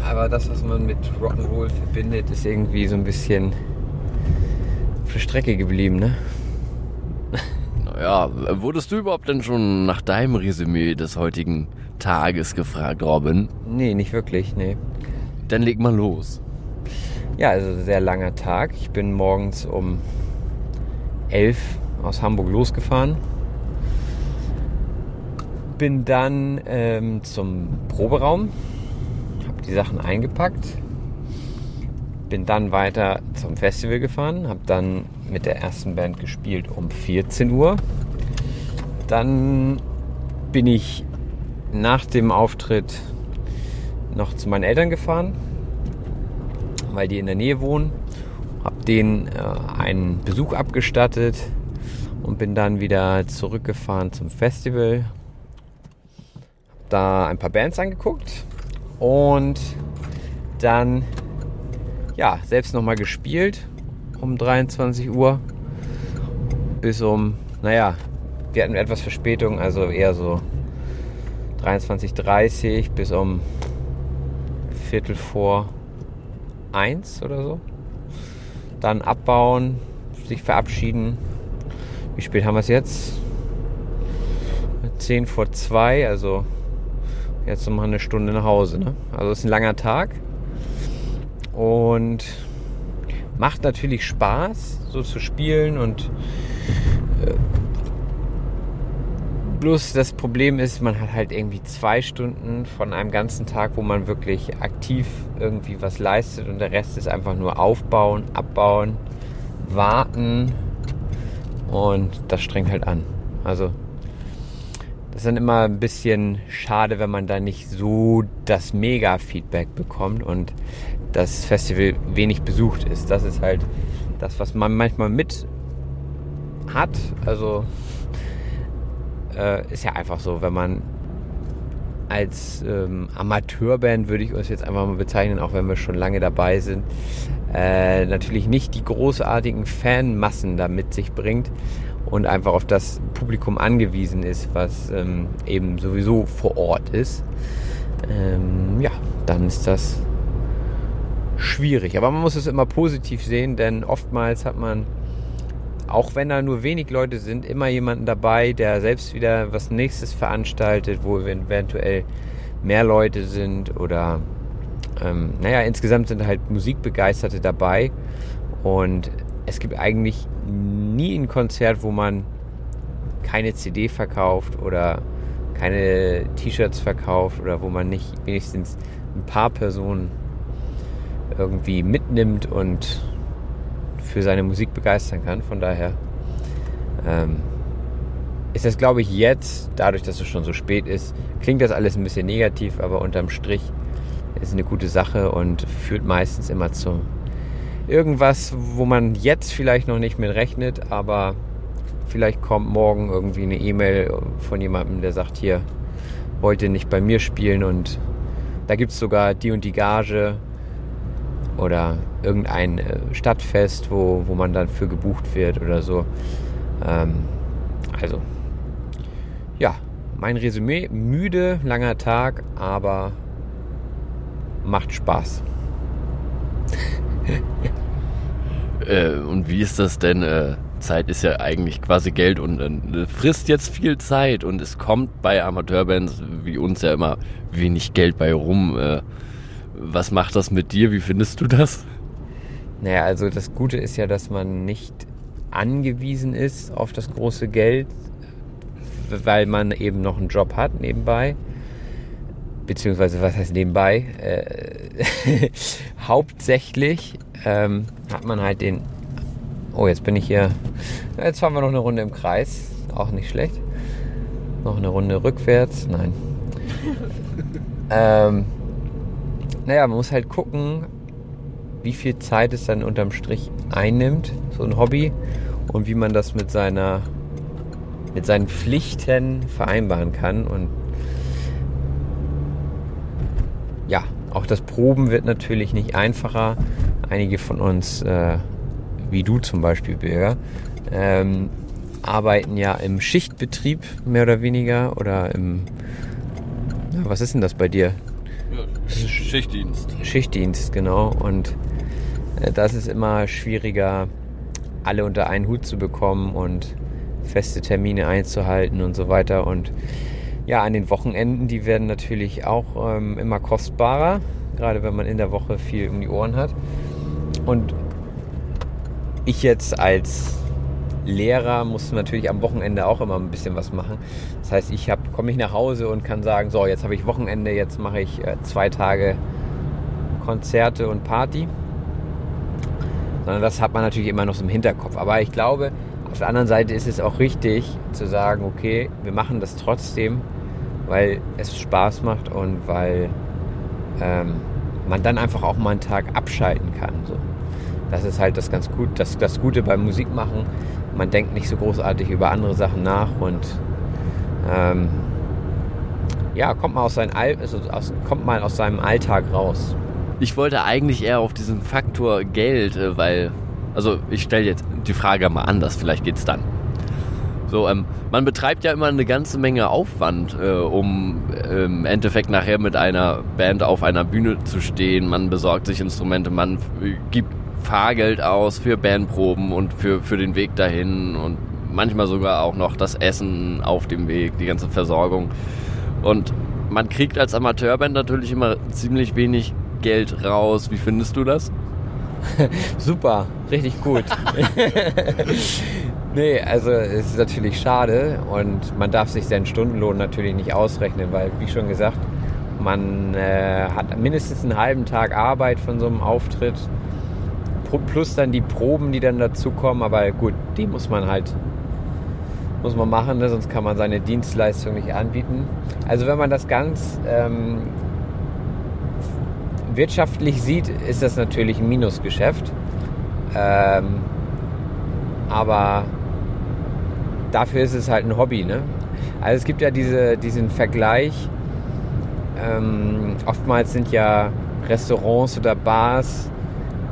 aber das, was man mit Rock'n'Roll verbindet, ist irgendwie so ein bisschen auf der Strecke geblieben, ne? Naja, wurdest du überhaupt denn schon nach deinem Resümee des heutigen Tages gefragt, Robin? Nee, nicht wirklich, nee. Dann leg mal los. Ja, also sehr langer Tag. Ich bin morgens um 11 aus Hamburg losgefahren. Bin dann ähm, zum Proberaum, habe die Sachen eingepackt. bin dann weiter zum Festival gefahren, habe dann mit der ersten Band gespielt um 14 Uhr. Dann bin ich nach dem Auftritt noch zu meinen Eltern gefahren, weil die in der Nähe wohnen. Habe denen äh, einen Besuch abgestattet und bin dann wieder zurückgefahren zum Festival. Da ein paar Bands angeguckt und dann ja selbst noch mal gespielt um 23 Uhr bis um naja wir hatten etwas Verspätung also eher so 23.30 bis um Viertel vor eins oder so. Dann abbauen, sich verabschieden. Wie spät haben wir es jetzt? 10 vor 2, also jetzt noch mal eine Stunde nach Hause. Ne? Also es ist ein langer Tag und macht natürlich Spaß, so zu spielen und äh, Bloß das Problem ist, man hat halt irgendwie zwei Stunden von einem ganzen Tag, wo man wirklich aktiv irgendwie was leistet und der Rest ist einfach nur aufbauen, abbauen, warten und das strengt halt an. Also das ist dann immer ein bisschen schade, wenn man da nicht so das Mega-Feedback bekommt und das Festival wenig besucht ist. Das ist halt das, was man manchmal mit hat. Also äh, ist ja einfach so, wenn man als ähm, Amateurband würde ich uns jetzt einfach mal bezeichnen, auch wenn wir schon lange dabei sind, äh, natürlich nicht die großartigen Fanmassen da mit sich bringt und einfach auf das Publikum angewiesen ist, was ähm, eben sowieso vor Ort ist, ähm, ja, dann ist das schwierig. Aber man muss es immer positiv sehen, denn oftmals hat man auch wenn da nur wenig Leute sind, immer jemanden dabei, der selbst wieder was nächstes veranstaltet, wo eventuell mehr Leute sind oder ähm, naja, insgesamt sind halt Musikbegeisterte dabei. Und es gibt eigentlich nie ein Konzert, wo man keine CD verkauft oder keine T-Shirts verkauft oder wo man nicht wenigstens ein paar Personen irgendwie mitnimmt und für seine Musik begeistern kann. Von daher ähm, ist das, glaube ich, jetzt, dadurch, dass es schon so spät ist, klingt das alles ein bisschen negativ, aber unterm Strich ist eine gute Sache und führt meistens immer zu irgendwas, wo man jetzt vielleicht noch nicht mit rechnet, aber vielleicht kommt morgen irgendwie eine E-Mail von jemandem, der sagt, hier, wollte nicht bei mir spielen und da gibt es sogar die und die Gage oder irgendein äh, Stadtfest, wo, wo man dann für gebucht wird oder so. Ähm, also, ja, mein Resümee, müde, langer Tag, aber macht Spaß. äh, und wie ist das denn? Äh, Zeit ist ja eigentlich quasi Geld und äh, frisst jetzt viel Zeit und es kommt bei Amateurbands wie uns ja immer wenig Geld bei rum. Was macht das mit dir? Wie findest du das? Naja, also das Gute ist ja, dass man nicht angewiesen ist auf das große Geld, weil man eben noch einen Job hat nebenbei. Beziehungsweise, was heißt nebenbei? Äh, hauptsächlich ähm, hat man halt den. Oh, jetzt bin ich hier. Jetzt fahren wir noch eine Runde im Kreis. Auch nicht schlecht. Noch eine Runde rückwärts. Nein. ähm, naja, man muss halt gucken, wie viel Zeit es dann unterm Strich einnimmt, so ein Hobby, und wie man das mit seiner mit seinen Pflichten vereinbaren kann. Und ja, auch das Proben wird natürlich nicht einfacher. Einige von uns, äh, wie du zum Beispiel, Bürger, ähm, arbeiten ja im Schichtbetrieb mehr oder weniger oder im. Ja, was ist denn das bei dir? Schichtdienst. Schichtdienst, genau. Und äh, das ist immer schwieriger, alle unter einen Hut zu bekommen und feste Termine einzuhalten und so weiter. Und ja, an den Wochenenden, die werden natürlich auch ähm, immer kostbarer, gerade wenn man in der Woche viel um die Ohren hat. Und ich jetzt als Lehrer muss natürlich am Wochenende auch immer ein bisschen was machen. Das heißt, ich komme ich nach Hause und kann sagen, so, jetzt habe ich Wochenende, jetzt mache ich äh, zwei Tage Konzerte und Party. sondern das hat man natürlich immer noch so im Hinterkopf. Aber ich glaube, auf der anderen Seite ist es auch richtig zu sagen, okay, wir machen das trotzdem, weil es Spaß macht und weil ähm, man dann einfach auch mal einen Tag abschalten kann. So. Das ist halt das ganz gut, das, das Gute beim Musikmachen. Man denkt nicht so großartig über andere Sachen nach und ähm, ja, kommt mal aus, seinem All, also aus, kommt mal aus seinem Alltag raus. Ich wollte eigentlich eher auf diesen Faktor Geld, äh, weil, also ich stelle jetzt die Frage mal anders, vielleicht geht's dann. So, ähm, man betreibt ja immer eine ganze Menge Aufwand, äh, um äh, im Endeffekt nachher mit einer Band auf einer Bühne zu stehen. Man besorgt sich Instrumente, man äh, gibt Fahrgeld aus für Bandproben und für, für den Weg dahin und manchmal sogar auch noch das Essen auf dem Weg, die ganze Versorgung. Und man kriegt als Amateurband natürlich immer ziemlich wenig Geld raus. Wie findest du das? Super, richtig gut. nee, also es ist natürlich schade und man darf sich seinen Stundenlohn natürlich nicht ausrechnen, weil, wie schon gesagt, man äh, hat mindestens einen halben Tag Arbeit von so einem Auftritt, plus dann die Proben, die dann dazukommen. Aber gut, die muss man halt muss man machen, ne? sonst kann man seine Dienstleistung nicht anbieten. Also wenn man das ganz ähm, wirtschaftlich sieht, ist das natürlich ein Minusgeschäft. Ähm, aber dafür ist es halt ein Hobby. Ne? Also es gibt ja diese, diesen Vergleich. Ähm, oftmals sind ja Restaurants oder Bars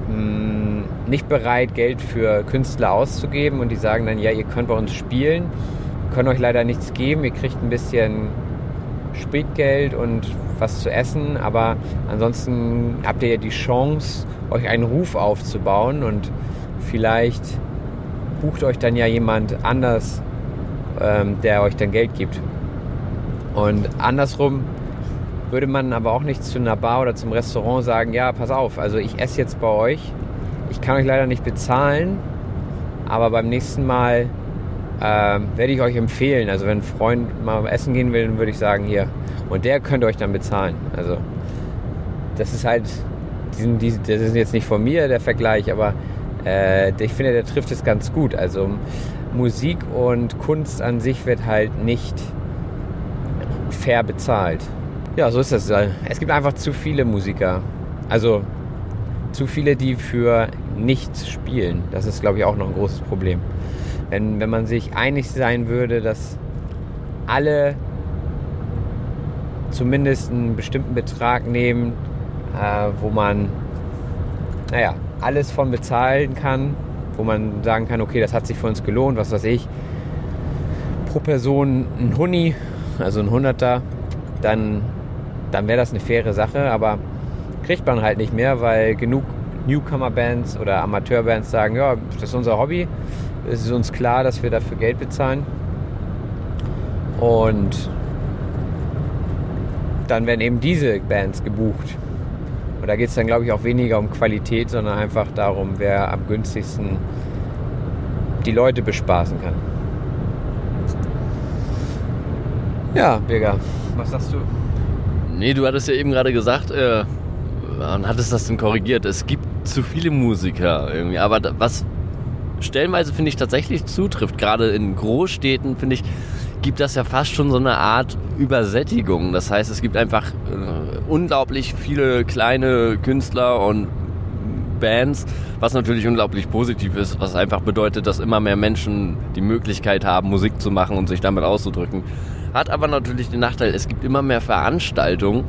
mh, hm, nicht bereit, Geld für Künstler auszugeben. Und die sagen dann, ja, ihr könnt bei uns spielen, können euch leider nichts geben, ihr kriegt ein bisschen Spritgeld und was zu essen, aber ansonsten habt ihr ja die Chance, euch einen Ruf aufzubauen. Und vielleicht bucht euch dann ja jemand anders, ähm, der euch dann Geld gibt. Und andersrum würde man aber auch nicht zu einer Bar oder zum Restaurant sagen, ja, pass auf, also ich esse jetzt bei euch, ich kann euch leider nicht bezahlen, aber beim nächsten Mal äh, werde ich euch empfehlen. Also wenn ein Freund mal essen gehen will, dann würde ich sagen, hier. Und der könnte euch dann bezahlen. Also das ist halt, diesen, diesen, das ist jetzt nicht von mir der Vergleich, aber äh, ich finde, der trifft es ganz gut. Also Musik und Kunst an sich wird halt nicht fair bezahlt. Ja, so ist das. Es gibt einfach zu viele Musiker. Also zu viele, die für nichts spielen. Das ist, glaube ich, auch noch ein großes Problem. Wenn, wenn man sich einig sein würde, dass alle zumindest einen bestimmten Betrag nehmen, äh, wo man, naja, alles von bezahlen kann, wo man sagen kann, okay, das hat sich für uns gelohnt, was weiß ich, pro Person ein Huni, also ein Hunderter, dann dann wäre das eine faire Sache, aber kriegt man halt nicht mehr, weil genug Newcomer-Bands oder Amateur-Bands sagen, ja, das ist unser Hobby, es ist uns klar, dass wir dafür Geld bezahlen. Und dann werden eben diese Bands gebucht. Und da geht es dann, glaube ich, auch weniger um Qualität, sondern einfach darum, wer am günstigsten die Leute bespaßen kann. Ja, Birger, was sagst du? Nee, du hattest ja eben gerade gesagt, äh, und hattest das denn korrigiert, es gibt zu viele Musiker irgendwie. Aber was stellenweise finde ich tatsächlich zutrifft, gerade in Großstädten finde ich, gibt das ja fast schon so eine Art Übersättigung. Das heißt, es gibt einfach äh, unglaublich viele kleine Künstler und Bands, was natürlich unglaublich positiv ist, was einfach bedeutet, dass immer mehr Menschen die Möglichkeit haben, Musik zu machen und sich damit auszudrücken. Hat aber natürlich den Nachteil, es gibt immer mehr Veranstaltungen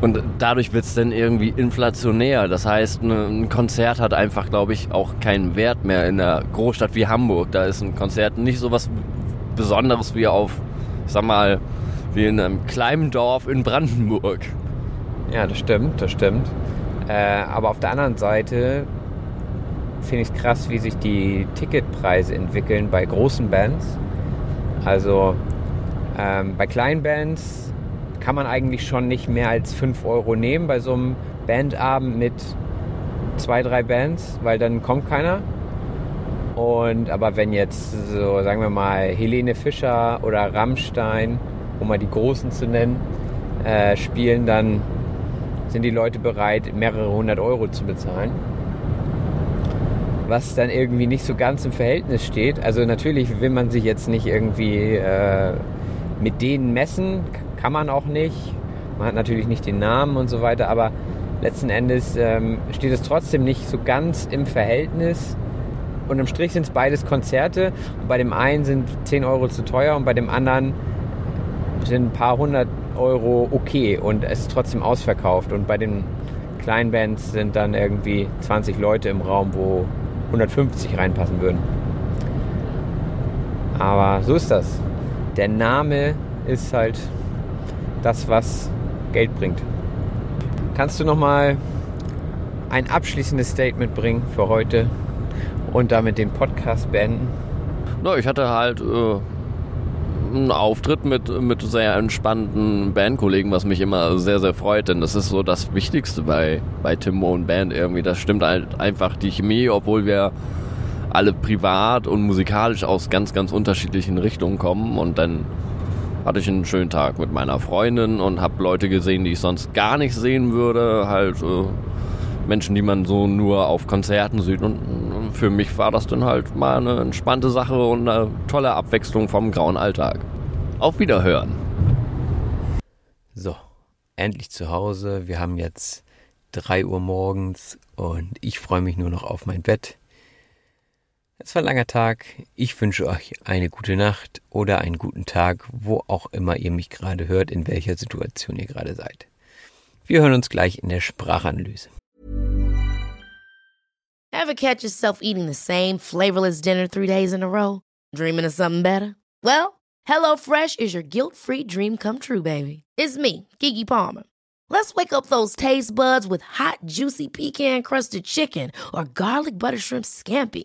und dadurch wird es dann irgendwie inflationär. Das heißt, ne, ein Konzert hat einfach, glaube ich, auch keinen Wert mehr in einer Großstadt wie Hamburg. Da ist ein Konzert nicht so was Besonderes wie auf, ich sag mal, wie in einem kleinen Dorf in Brandenburg. Ja, das stimmt, das stimmt. Äh, aber auf der anderen Seite finde ich es krass, wie sich die Ticketpreise entwickeln bei großen Bands. Also ähm, bei kleinen Bands kann man eigentlich schon nicht mehr als 5 Euro nehmen bei so einem Bandabend mit zwei, drei Bands, weil dann kommt keiner. Und aber wenn jetzt so, sagen wir mal, Helene Fischer oder Rammstein, um mal die Großen zu nennen, äh, spielen, dann sind die Leute bereit, mehrere hundert Euro zu bezahlen. was dann irgendwie nicht so ganz im Verhältnis steht. Also natürlich will man sich jetzt nicht irgendwie äh, mit denen messen, kann man auch nicht. Man hat natürlich nicht den Namen und so weiter, aber letzten Endes ähm, steht es trotzdem nicht so ganz im Verhältnis. Und im Strich sind es beides Konzerte. Und bei dem einen sind 10 Euro zu teuer und bei dem anderen sind ein paar hundert Euro okay und es ist trotzdem ausverkauft. Und bei den kleinen Bands sind dann irgendwie 20 Leute im Raum, wo 150 reinpassen würden. Aber so ist das. Der Name ist halt das, was Geld bringt. Kannst du noch mal ein abschließendes Statement bringen für heute und damit den Podcast beenden? No, ich hatte halt äh, einen Auftritt mit, mit sehr entspannten Bandkollegen, was mich immer sehr, sehr freut, denn das ist so das Wichtigste bei, bei Timo und Band irgendwie. Das stimmt halt einfach die Chemie, obwohl wir alle privat und musikalisch aus ganz, ganz unterschiedlichen Richtungen kommen und dann hatte ich einen schönen Tag mit meiner Freundin und habe Leute gesehen, die ich sonst gar nicht sehen würde, halt äh, Menschen, die man so nur auf Konzerten sieht und für mich war das dann halt mal eine entspannte Sache und eine tolle Abwechslung vom grauen Alltag. Auf Wiederhören. So, endlich zu Hause. Wir haben jetzt 3 Uhr morgens und ich freue mich nur noch auf mein Bett. Es war ein langer Tag. Ich wünsche euch eine gute Nacht oder einen guten Tag, wo auch immer ihr mich gerade hört, in welcher Situation ihr gerade seid. Wir hören uns gleich in der Sprachanalyse. Ever catch yourself eating the same flavorless dinner three days in a row? Dreaming of something better? Well, HelloFresh is your guilt-free dream come true, baby. It's me, Kiki Palmer. Let's wake up those taste buds with hot, juicy pecan-crusted chicken or garlic butter shrimp scampi.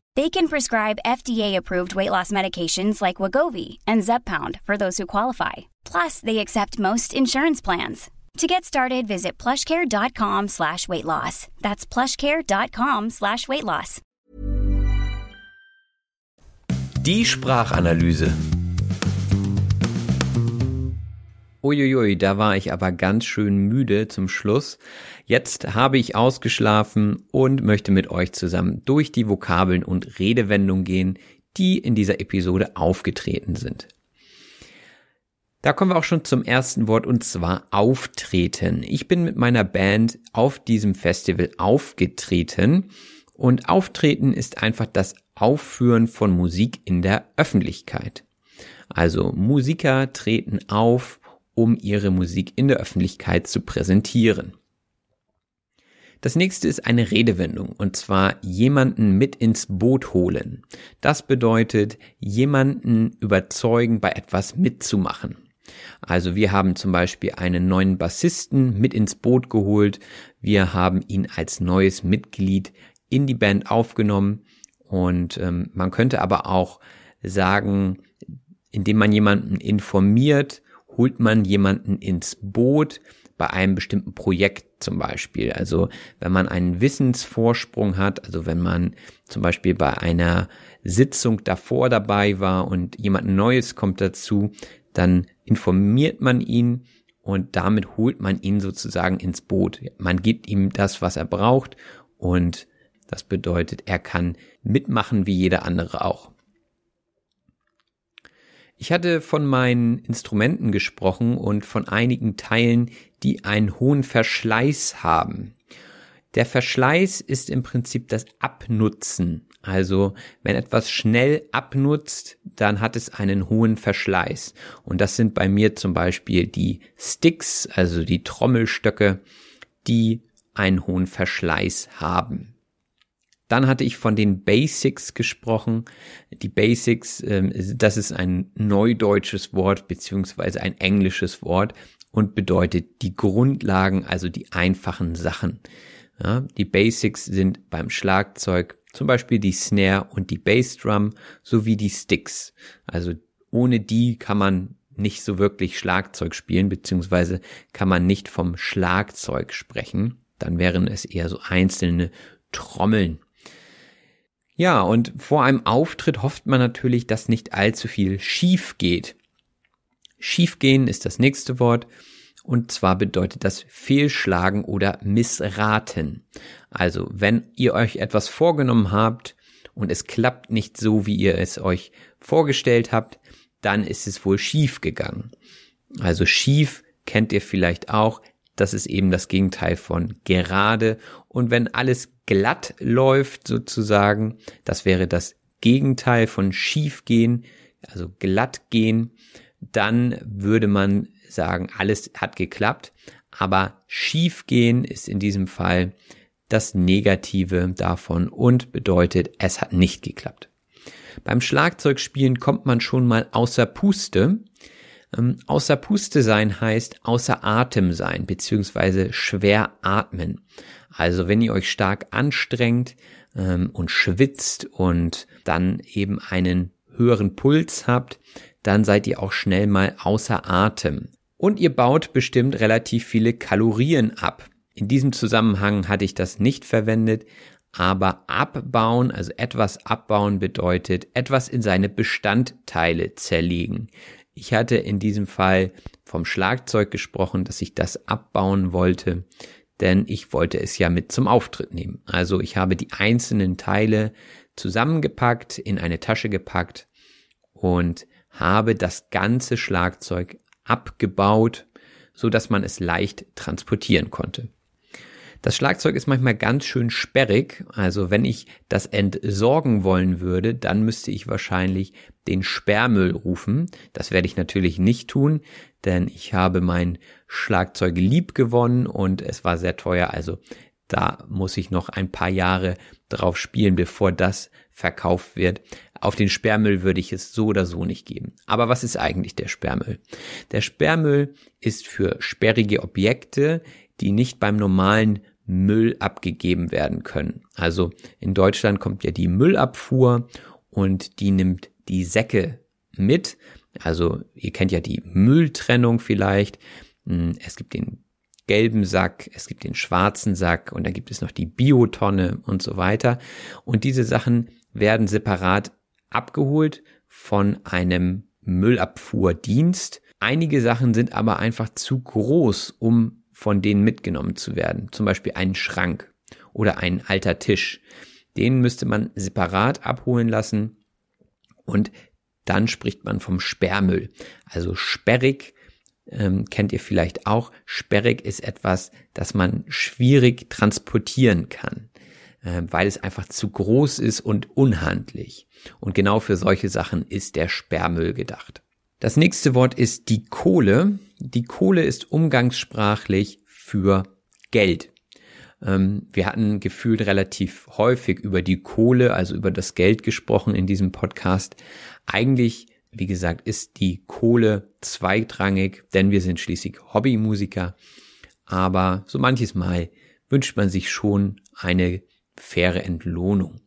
They can prescribe FDA-approved weight loss medications like Wagovi and Zepbound for those who qualify. Plus, they accept most insurance plans. To get started, visit plushcare.com slash weight loss. That's plushcare.com slash weight loss. Die Sprachanalyse. Uiuiui, da war ich aber ganz schön müde zum Schluss. Jetzt habe ich ausgeschlafen und möchte mit euch zusammen durch die Vokabeln und Redewendungen gehen, die in dieser Episode aufgetreten sind. Da kommen wir auch schon zum ersten Wort und zwar auftreten. Ich bin mit meiner Band auf diesem Festival aufgetreten und auftreten ist einfach das Aufführen von Musik in der Öffentlichkeit. Also Musiker treten auf, um ihre Musik in der Öffentlichkeit zu präsentieren. Das nächste ist eine Redewendung und zwar jemanden mit ins Boot holen. Das bedeutet jemanden überzeugen, bei etwas mitzumachen. Also wir haben zum Beispiel einen neuen Bassisten mit ins Boot geholt. Wir haben ihn als neues Mitglied in die Band aufgenommen. Und ähm, man könnte aber auch sagen, indem man jemanden informiert, holt man jemanden ins Boot bei einem bestimmten Projekt zum Beispiel. Also wenn man einen Wissensvorsprung hat, also wenn man zum Beispiel bei einer Sitzung davor dabei war und jemand Neues kommt dazu, dann informiert man ihn und damit holt man ihn sozusagen ins Boot. Man gibt ihm das, was er braucht und das bedeutet, er kann mitmachen wie jeder andere auch. Ich hatte von meinen Instrumenten gesprochen und von einigen Teilen, die einen hohen Verschleiß haben. Der Verschleiß ist im Prinzip das Abnutzen also wenn etwas schnell abnutzt, dann hat es einen hohen Verschleiß. Und das sind bei mir zum Beispiel die Sticks, also die Trommelstöcke, die einen hohen Verschleiß haben. Dann hatte ich von den Basics gesprochen. Die Basics, ähm, das ist ein neudeutsches Wort beziehungsweise ein englisches Wort und bedeutet die Grundlagen, also die einfachen Sachen. Ja, die Basics sind beim Schlagzeug Zum Beispiel die Snare und die Bassdrum sowie die Sticks. Also ohne die kann man nicht so wirklich Schlagzeug spielen, beziehungsweise kann man nicht vom Schlagzeug sprechen. Dann wären es eher so einzelne Trommeln. Ja, und vor einem Auftritt hofft man natürlich, dass nicht allzu viel schief geht. Schiefgehen ist das nächste Wort. Und zwar bedeutet das fehlschlagen oder missraten. Also wenn ihr euch etwas vorgenommen habt und es klappt nicht so, wie ihr es euch vorgestellt habt, dann ist es wohl schief gegangen. Also schief kennt ihr vielleicht auch. Das ist eben das Gegenteil von gerade. Und wenn alles glatt läuft sozusagen, das wäre das Gegenteil von schief gehen, also glatt gehen, dann würde man sagen, alles hat geklappt. Aber schiefgehen ist in diesem Fall das Negative davon und bedeutet, es hat nicht geklappt. Beim Schlagzeugspielen kommt man schon mal außer Puste. Ähm, außer Puste sein heißt außer Atem sein, beziehungsweise schwer atmen. Also wenn ihr euch stark anstrengt ähm, und schwitzt und dann eben einen höheren Puls habt, dann seid ihr auch schnell mal außer Atem. Und ihr baut bestimmt relativ viele Kalorien ab. In diesem Zusammenhang hatte ich das nicht verwendet, aber abbauen, also etwas abbauen bedeutet etwas in seine Bestandteile zerlegen. Ich hatte in diesem Fall vom Schlagzeug gesprochen, dass ich das abbauen wollte, denn ich wollte es ja mit zum Auftritt nehmen. Also ich habe die einzelnen Teile zusammengepackt, in eine Tasche gepackt und habe das ganze Schlagzeug abgebaut, so dass man es leicht transportieren konnte. Das Schlagzeug ist manchmal ganz schön sperrig, also wenn ich das entsorgen wollen würde, dann müsste ich wahrscheinlich den Sperrmüll rufen. Das werde ich natürlich nicht tun, denn ich habe mein Schlagzeug lieb gewonnen und es war sehr teuer, also da muss ich noch ein paar Jahre drauf spielen, bevor das verkauft wird. Auf den Sperrmüll würde ich es so oder so nicht geben. Aber was ist eigentlich der Sperrmüll? Der Sperrmüll ist für sperrige Objekte, die nicht beim normalen Müll abgegeben werden können. Also in Deutschland kommt ja die Müllabfuhr und die nimmt die Säcke mit. Also ihr kennt ja die Mülltrennung vielleicht. Hm, es gibt den gelben Sack, es gibt den schwarzen Sack und dann gibt es noch die Biotonne und so weiter. Und diese Sachen werden separat abgeholt von einem Müllabfuhrdienst. Einige Sachen sind aber einfach zu groß, um von denen mitgenommen zu werden. Zum Beispiel ein Schrank oder ein alter Tisch. Den müsste man separat abholen lassen und dann spricht man vom Sperrmüll. Also sperrig ähm, kennt ihr vielleicht auch. Sperrig ist etwas, das man schwierig transportieren kann weil es einfach zu groß ist und unhandlich. Und genau für solche Sachen ist der Sperrmüll gedacht. Das nächste Wort ist die Kohle. Die Kohle ist umgangssprachlich für Geld. Ähm, wir hatten gefühlt relativ häufig über die Kohle, also über das Geld gesprochen in diesem Podcast. Eigentlich, wie gesagt, ist die Kohle zweitrangig, denn wir sind schließlich Hobbymusiker. Aber so manches Mal wünscht man sich schon eine faire Entlohnung.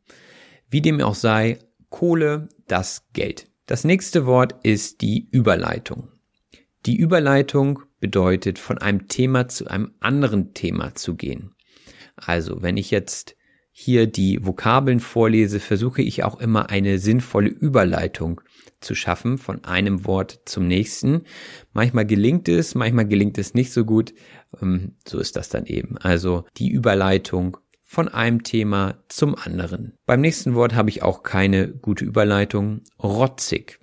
Wie dem auch sei, Kohle, das Geld. Das nächste Wort ist die Überleitung. Die Überleitung bedeutet, von einem Thema zu einem anderen Thema zu gehen. Also, wenn ich jetzt hier die Vokabeln vorlese, versuche ich auch immer eine sinnvolle Überleitung zu schaffen von einem Wort zum nächsten. Manchmal gelingt es, manchmal gelingt es nicht so gut. Ähm, so ist das dann eben. Also die Überleitung von einem Thema zum anderen. Beim nächsten Wort habe ich auch keine gute Überleitung. Rotzig.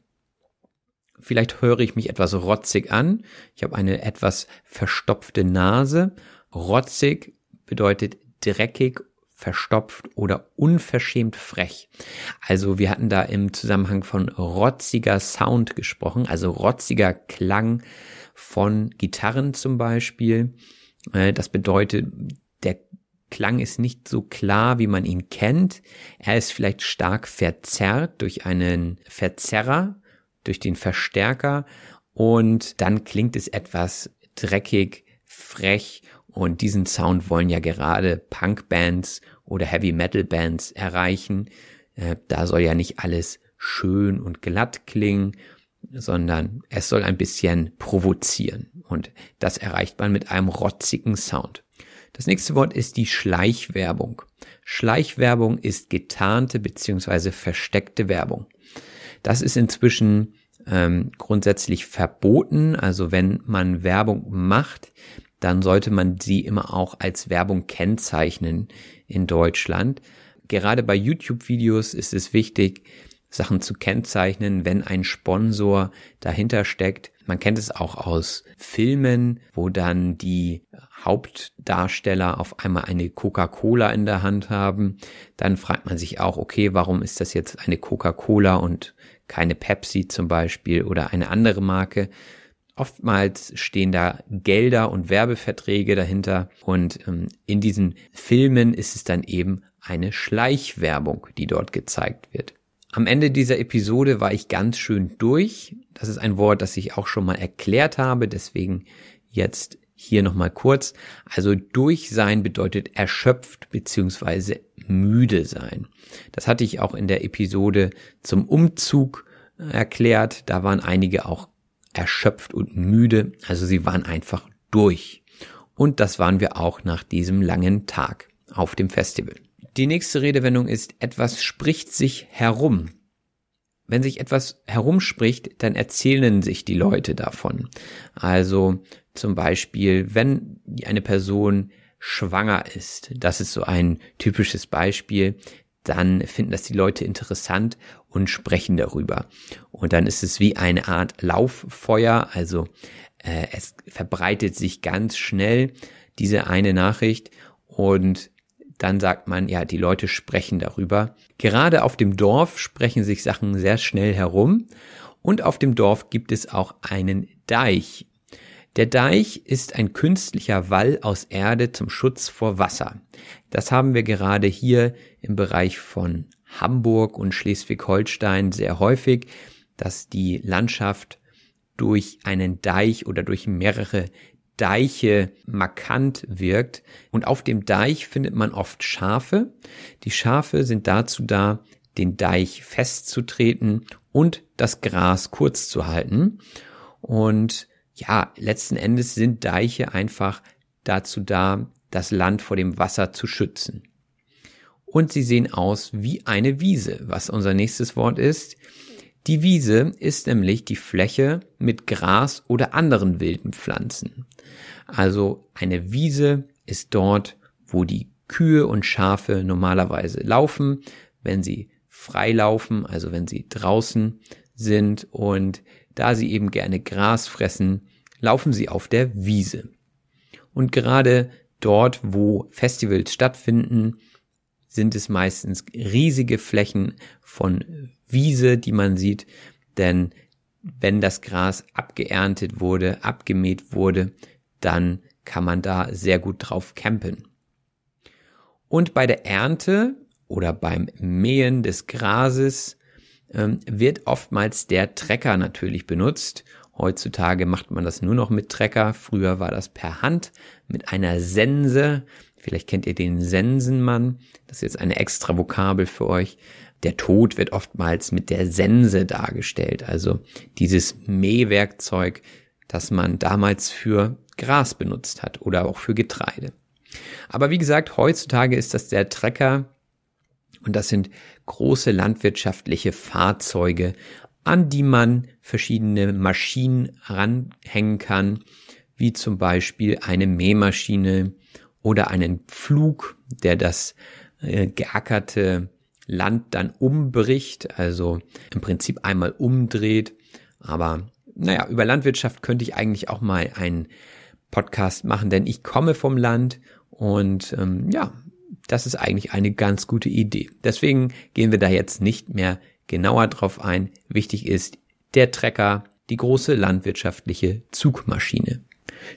Vielleicht höre ich mich etwas rotzig an. Ich habe eine etwas verstopfte Nase. Rotzig bedeutet dreckig, verstopft oder unverschämt frech. Also wir hatten da im Zusammenhang von rotziger Sound gesprochen, also rotziger Klang von Gitarren zum Beispiel. Äh, das bedeutet, Klang ist nicht so klar, wie man ihn kennt. Er ist vielleicht stark verzerrt durch einen Verzerrer, durch den Verstärker und dann klingt es etwas dreckig, frech Und diesen Sound wollen ja gerade Punk-Bands oder Heavy-Metal-Bands erreichen. Äh, da soll ja nicht alles schön und glatt klingen, sondern es soll ein bisschen provozieren. Und das erreicht man mit einem rotzigen Sound. Das nächste Wort ist die Schleichwerbung. Schleichwerbung ist getarnte beziehungsweise versteckte Werbung. Das ist inzwischen ähm, grundsätzlich verboten. Also wenn man Werbung macht, dann sollte man sie immer auch als Werbung kennzeichnen in Deutschland. Gerade bei YouTube-Videos ist es wichtig, Sachen zu kennzeichnen, wenn ein Sponsor dahinter steckt. Man kennt es auch aus Filmen, wo dann die Hauptdarsteller auf einmal eine Coca-Cola in der Hand haben. Dann fragt man sich auch, okay, warum ist das jetzt eine Coca-Cola und keine Pepsi zum Beispiel oder eine andere Marke? Oftmals stehen da Gelder und Werbeverträge dahinter und ähm, in diesen Filmen ist es dann eben eine Schleichwerbung, die dort gezeigt wird. Am Ende dieser Episode war ich ganz schön durch. Das ist ein Wort, das ich auch schon mal erklärt habe, deswegen jetzt hier nochmal kurz. Also durch sein bedeutet erschöpft beziehungsweise müde sein. Das hatte ich auch in der Episode zum Umzug äh, erklärt. Da waren einige auch erschöpft und müde. Also sie waren einfach durch. Und das waren wir auch nach diesem langen Tag auf dem Festival. Die nächste Redewendung ist, etwas spricht sich herum. Wenn sich etwas herumspricht, dann erzählen sich die Leute davon. Also zum Beispiel, wenn eine Person schwanger ist, das ist so ein typisches Beispiel, dann finden das die Leute interessant und sprechen darüber. Und dann ist es wie eine Art Lauffeuer, also äh, es verbreitet sich ganz schnell diese eine Nachricht und dann sagt man, ja, die Leute sprechen darüber. Gerade auf dem Dorf sprechen sich Sachen sehr schnell herum und auf dem Dorf gibt es auch einen Deich. Der Deich ist ein künstlicher Wall aus Erde zum Schutz vor Wasser. Das haben wir gerade hier im Bereich von Hamburg und Schleswig-Holstein sehr häufig, dass die Landschaft durch einen Deich oder durch mehrere Deiche markant wirkt. Und auf dem Deich findet man oft Schafe. Die Schafe sind dazu da, den Deich festzutreten und das Gras kurz zu halten. Und ja, letzten Endes sind Deiche einfach dazu da, das Land vor dem Wasser zu schützen. Und sie sehen aus wie eine Wiese, was unser nächstes Wort ist. Die Wiese ist nämlich die Fläche mit Gras oder anderen wilden Pflanzen. Also eine Wiese ist dort, wo die Kühe und Schafe normalerweise laufen, wenn sie frei laufen, also wenn sie draußen sind und da sie eben gerne Gras fressen, laufen sie auf der Wiese. Und gerade dort, wo Festivals stattfinden, sind es meistens riesige Flächen von Wiese, die man sieht, denn wenn das Gras abgeerntet wurde, abgemäht wurde, dann kann man da sehr gut drauf campen. Und bei der Ernte oder beim Mähen des Grases ähm, wird oftmals der Trecker natürlich benutzt. Heutzutage macht man das nur noch mit Trecker. Früher war das per Hand mit einer Sense. Vielleicht kennt ihr den Sensenmann. Das ist jetzt eine extra Vokabel für euch. Der Tod wird oftmals mit der Sense dargestellt. Also dieses Mähwerkzeug, das man damals für Gras benutzt hat oder auch für Getreide. Aber wie gesagt, heutzutage ist das der Trecker und das sind große landwirtschaftliche Fahrzeuge, an die man verschiedene Maschinen ranhängen kann, wie zum Beispiel eine Mähmaschine oder einen Pflug, der das äh, geackerte Land dann umbricht, also im Prinzip einmal umdreht. Aber naja, über Landwirtschaft könnte ich eigentlich auch mal einen Podcast machen, denn ich komme vom Land und ähm, ja, das ist eigentlich eine ganz gute Idee. Deswegen gehen wir da jetzt nicht mehr genauer drauf ein. Wichtig ist der Trecker, die große landwirtschaftliche Zugmaschine.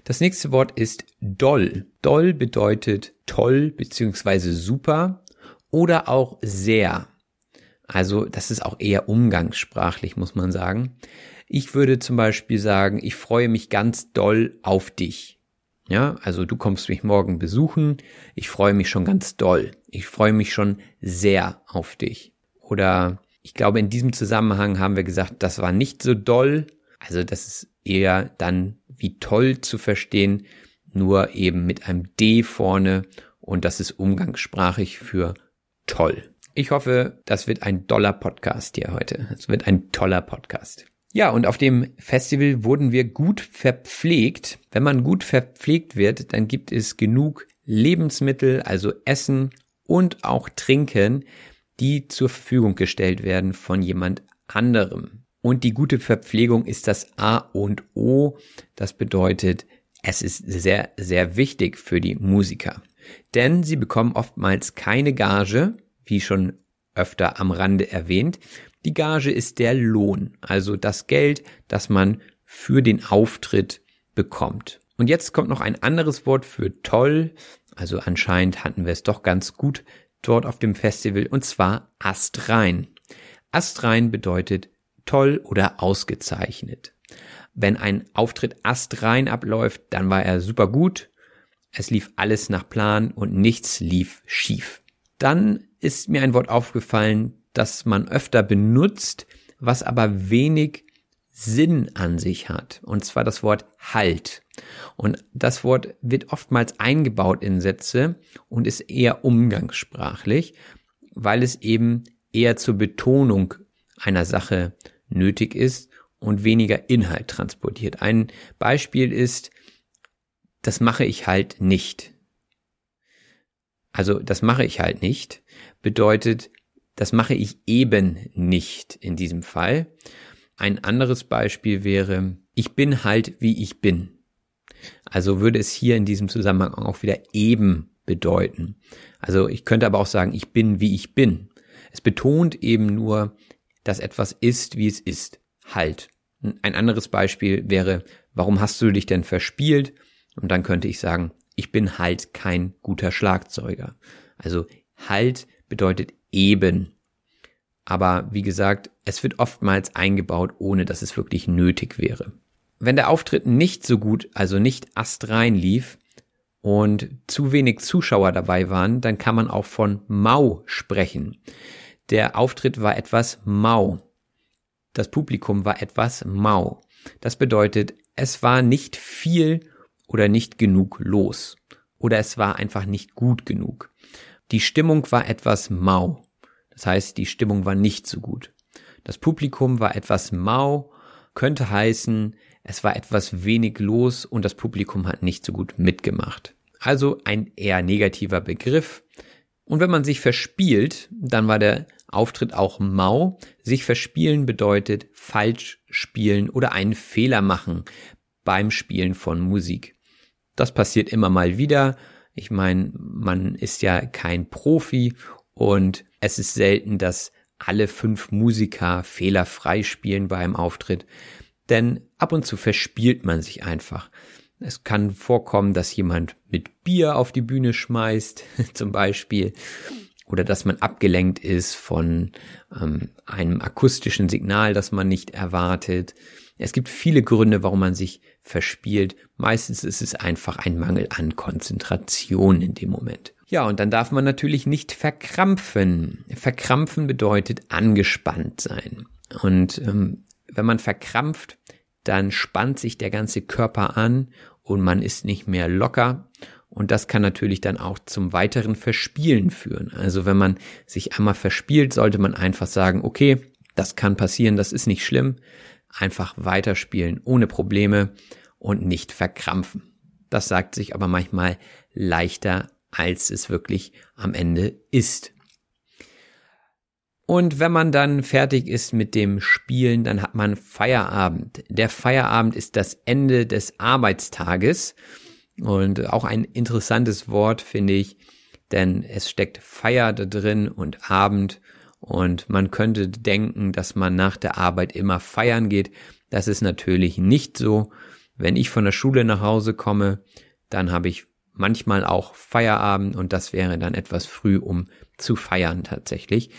Das nächste Wort ist doll. Doll bedeutet toll beziehungsweise super oder auch sehr. Also das ist auch eher umgangssprachlich, muss man sagen. Ich würde zum Beispiel sagen, ich freue mich ganz doll auf dich. Ja, also du kommst mich morgen besuchen. Ich freue mich schon ganz doll. Ich freue mich schon sehr auf dich. Oder ich glaube, in diesem Zusammenhang haben wir gesagt, das war nicht so doll. Also das ist eher dann wie toll zu verstehen, nur eben mit einem D vorne und das ist umgangssprachig für toll. Ich hoffe, das wird ein doller Podcast hier heute. Es wird ein toller Podcast. Ja, und auf dem Festival wurden wir gut verpflegt. Wenn man gut verpflegt wird, dann gibt es genug Lebensmittel, also Essen und auch Trinken, die zur Verfügung gestellt werden von jemand anderem. Und die gute Verpflegung ist das A und O. Das bedeutet, es ist sehr, sehr wichtig für die Musiker. Denn sie bekommen oftmals keine Gage, wie schon öfter am Rande erwähnt. Die Gage ist der Lohn, also das Geld, das man für den Auftritt bekommt. Und jetzt kommt noch ein anderes Wort für toll. Also anscheinend hatten wir es doch ganz gut dort auf dem Festival und zwar astrein. Astrein bedeutet toll oder ausgezeichnet. Wenn ein Auftritt astrein abläuft, dann war er super gut. Es lief alles nach Plan und nichts lief schief. Dann ist mir ein Wort aufgefallen, das man öfter benutzt, was aber wenig Sinn an sich hat. Und zwar das Wort Halt. Und das Wort wird oftmals eingebaut in Sätze und ist eher umgangssprachlich, weil es eben eher zur Betonung einer Sache nötig ist und weniger Inhalt transportiert. Ein Beispiel ist, das mache ich halt nicht. Also das mache ich halt nicht bedeutet, das mache ich eben nicht in diesem Fall. Ein anderes Beispiel wäre, ich bin halt wie ich bin. Also würde es hier in diesem Zusammenhang auch wieder eben bedeuten. Also ich könnte aber auch sagen, ich bin wie ich bin. Es betont eben nur, dass etwas ist, wie es ist. Halt. Ein anderes Beispiel wäre, warum hast du dich denn verspielt? Und dann könnte ich sagen, ich bin halt kein guter Schlagzeuger. Also halt bedeutet eben. Aber wie gesagt, es wird oftmals eingebaut, ohne dass es wirklich nötig wäre. Wenn der Auftritt nicht so gut, also nicht astrein lief und zu wenig Zuschauer dabei waren, dann kann man auch von mau sprechen. Der Auftritt war etwas mau. Das Publikum war etwas mau. Das bedeutet, es war nicht viel oder nicht genug los. Oder es war einfach nicht gut genug. Die Stimmung war etwas mau. Das heißt, die Stimmung war nicht so gut. Das Publikum war etwas mau, könnte heißen, es war etwas wenig los und das Publikum hat nicht so gut mitgemacht. Also ein eher negativer Begriff. Und wenn man sich verspielt, dann war der Auftritt auch mau. Sich verspielen bedeutet falsch spielen oder einen Fehler machen beim Spielen von Musik. Das passiert immer mal wieder. Ich meine, man ist ja kein Profi und es ist selten, dass alle fünf Musiker fehlerfrei spielen beim Auftritt, denn ab und zu verspielt man sich einfach. Es kann vorkommen, dass jemand mit Bier auf die Bühne schmeißt, zum Beispiel, oder dass man abgelenkt ist von ähm, einem akustischen Signal, das man nicht erwartet. Es gibt viele Gründe, warum man sich verspielt. Meistens ist es einfach ein Mangel an Konzentration in dem Moment. Ja, und dann darf man natürlich nicht verkrampfen. Verkrampfen bedeutet angespannt sein. Und ähm, wenn man verkrampft, dann spannt sich der ganze Körper an und man ist nicht mehr locker. Und das kann natürlich dann auch zum weiteren Verspielen führen. Also wenn man sich einmal verspielt, sollte man einfach sagen, okay, das kann passieren, das ist nicht schlimm einfach weiterspielen ohne Probleme und nicht verkrampfen. Das sagt sich aber manchmal leichter, als es wirklich am Ende ist. Und wenn man dann fertig ist mit dem Spielen, dann hat man Feierabend. Der Feierabend ist das Ende des Arbeitstages und auch ein interessantes Wort finde ich, denn es steckt Feier da drin und Abend und man könnte denken, dass man nach der Arbeit immer feiern geht. Das ist natürlich nicht so. Wenn ich von der Schule nach Hause komme, dann habe ich manchmal auch Feierabend und das wäre dann etwas früh, um zu feiern tatsächlich.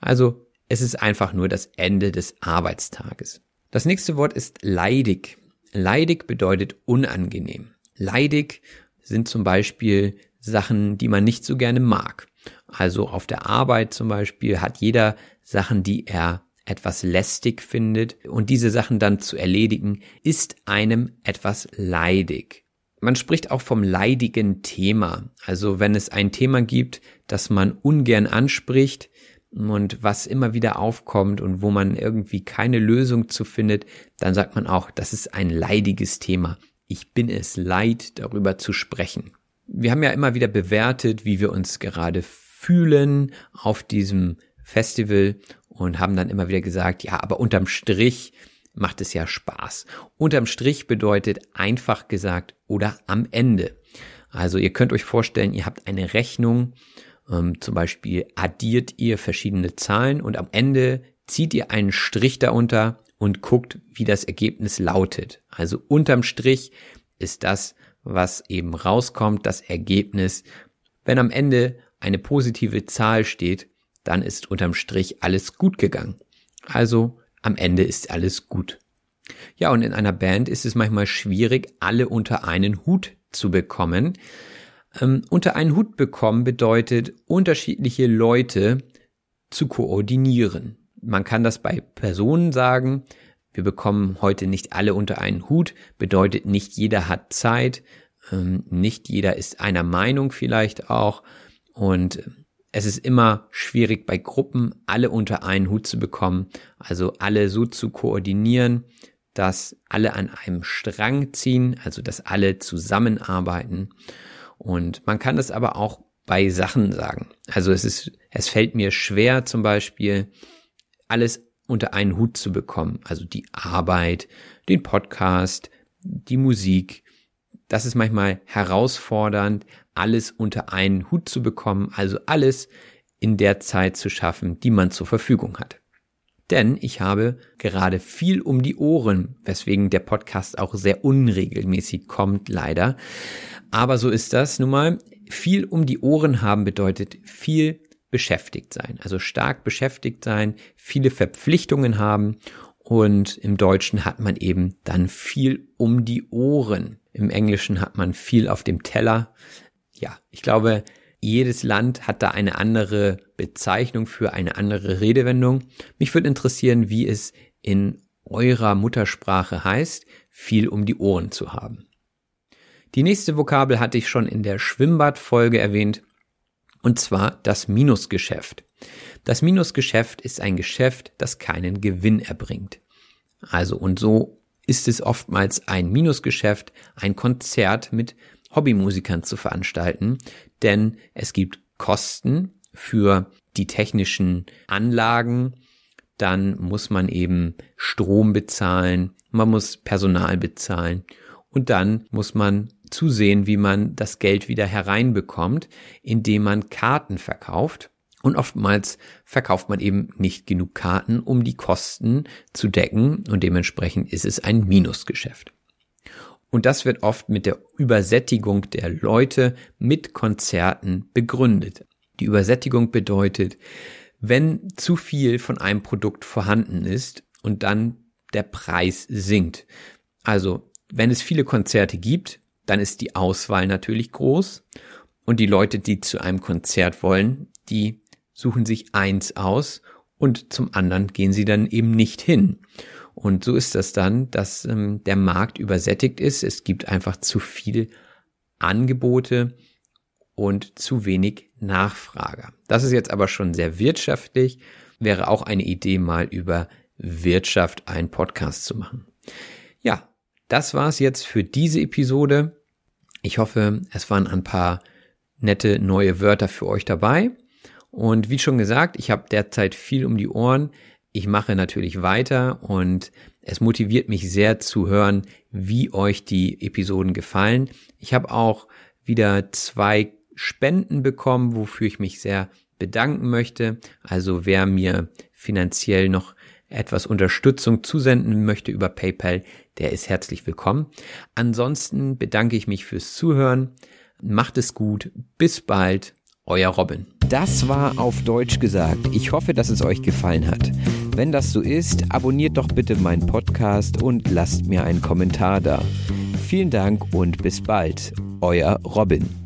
Also es ist einfach nur das Ende des Arbeitstages. Das nächste Wort ist leidig. Leidig bedeutet unangenehm. Leidig sind zum Beispiel Sachen, die man nicht so gerne mag. Also auf der Arbeit zum Beispiel hat jeder Sachen, die er etwas lästig findet und diese Sachen dann zu erledigen, ist einem etwas leidig. Man spricht auch vom leidigen Thema. Also wenn es ein Thema gibt, das man ungern anspricht und was immer wieder aufkommt und wo man irgendwie keine Lösung zu findet, dann sagt man auch, das ist ein leidiges Thema. Ich bin es leid, darüber zu sprechen. Wir haben ja immer wieder bewertet, wie wir uns gerade fühlen auf diesem Festival und haben dann immer wieder gesagt, ja, aber unterm Strich macht es ja Spaß. Unterm Strich bedeutet einfach gesagt oder am Ende. Also ihr könnt euch vorstellen, ihr habt eine Rechnung, ähm, zum Beispiel addiert ihr verschiedene Zahlen und am Ende zieht ihr einen Strich darunter und guckt, wie das Ergebnis lautet. Also unterm Strich ist das, was eben rauskommt, das Ergebnis. Wenn am Ende eine positive Zahl steht, dann ist unterm Strich alles gut gegangen. Also am Ende ist alles gut. Ja, und in einer Band ist es manchmal schwierig, alle unter einen Hut zu bekommen. Ähm, unter einen Hut bekommen bedeutet, unterschiedliche Leute zu koordinieren. Man kann das bei Personen sagen, wir bekommen heute nicht alle unter einen Hut, bedeutet nicht jeder hat Zeit, ähm, nicht jeder ist einer Meinung vielleicht auch und es ist immer schwierig bei Gruppen alle unter einen Hut zu bekommen, also alle so zu koordinieren, dass alle an einem Strang ziehen, also dass alle zusammenarbeiten. Und man kann das aber auch bei Sachen sagen. Also es ist, es fällt mir schwer zum Beispiel alles unter einen Hut zu bekommen. Also die Arbeit, den Podcast, die Musik. Das ist manchmal herausfordernd, alles unter einen Hut zu bekommen, also alles in der Zeit zu schaffen, die man zur Verfügung hat. Denn ich habe gerade viel um die Ohren, weswegen der Podcast auch sehr unregelmäßig kommt, leider. Aber so ist das nun mal. Viel um die Ohren haben bedeutet viel beschäftigt sein, also stark beschäftigt sein, viele Verpflichtungen haben und im Deutschen hat man eben dann viel um die Ohren. Im Englischen hat man viel auf dem Teller, ja, ich glaube, jedes Land hat da eine andere Bezeichnung für eine andere Redewendung. Mich würde interessieren, wie es in eurer Muttersprache heißt, viel um die Ohren zu haben. Die nächste Vokabel hatte ich schon in der Schwimmbadfolge erwähnt, und zwar das Minusgeschäft. Das Minusgeschäft ist ein Geschäft, das keinen Gewinn erbringt. Also und so ist es oftmals ein Minusgeschäft, ein Konzert mit Hobbymusikern zu veranstalten, denn es gibt Kosten für die technischen Anlagen, dann muss man eben Strom bezahlen, man muss Personal bezahlen und dann muss man zusehen, wie man das Geld wieder hereinbekommt, indem man Karten verkauft. Und oftmals verkauft man eben nicht genug Karten, um die Kosten zu decken und dementsprechend ist es ein Minusgeschäft. Und das wird oft mit der Übersättigung der Leute mit Konzerten begründet. Die Übersättigung bedeutet, wenn zu viel von einem Produkt vorhanden ist und dann der Preis sinkt. Also, wenn es viele Konzerte gibt, dann ist die Auswahl natürlich groß und die Leute, die zu einem Konzert wollen, die suchen sich eins aus und zum anderen gehen sie dann eben nicht hin. Und so ist das dann, dass ähm, der Markt übersättigt ist. Es gibt einfach zu viel Angebote und zu wenig Nachfrage. Das ist jetzt aber schon sehr wirtschaftlich. Wäre auch eine Idee, mal über Wirtschaft einen Podcast zu machen. Ja, das war's jetzt für diese Episode. Ich hoffe, es waren ein paar nette neue Wörter für euch dabei. Und wie schon gesagt, ich habe derzeit viel um die Ohren ich mache natürlich weiter und es motiviert mich sehr zu hören, wie euch die Episoden gefallen. Ich habe auch wieder zwei Spenden bekommen, wofür ich mich sehr bedanken möchte. Also wer mir finanziell noch etwas Unterstützung zusenden möchte über PayPal, der ist herzlich willkommen. Ansonsten bedanke ich mich fürs Zuhören. Macht es gut. Bis bald. Euer Robin. Das war auf Deutsch gesagt. Ich hoffe, dass es euch gefallen hat. Wenn das so ist, abonniert doch bitte meinen Podcast und lasst mir einen Kommentar da. Vielen Dank und bis bald. Euer Robin.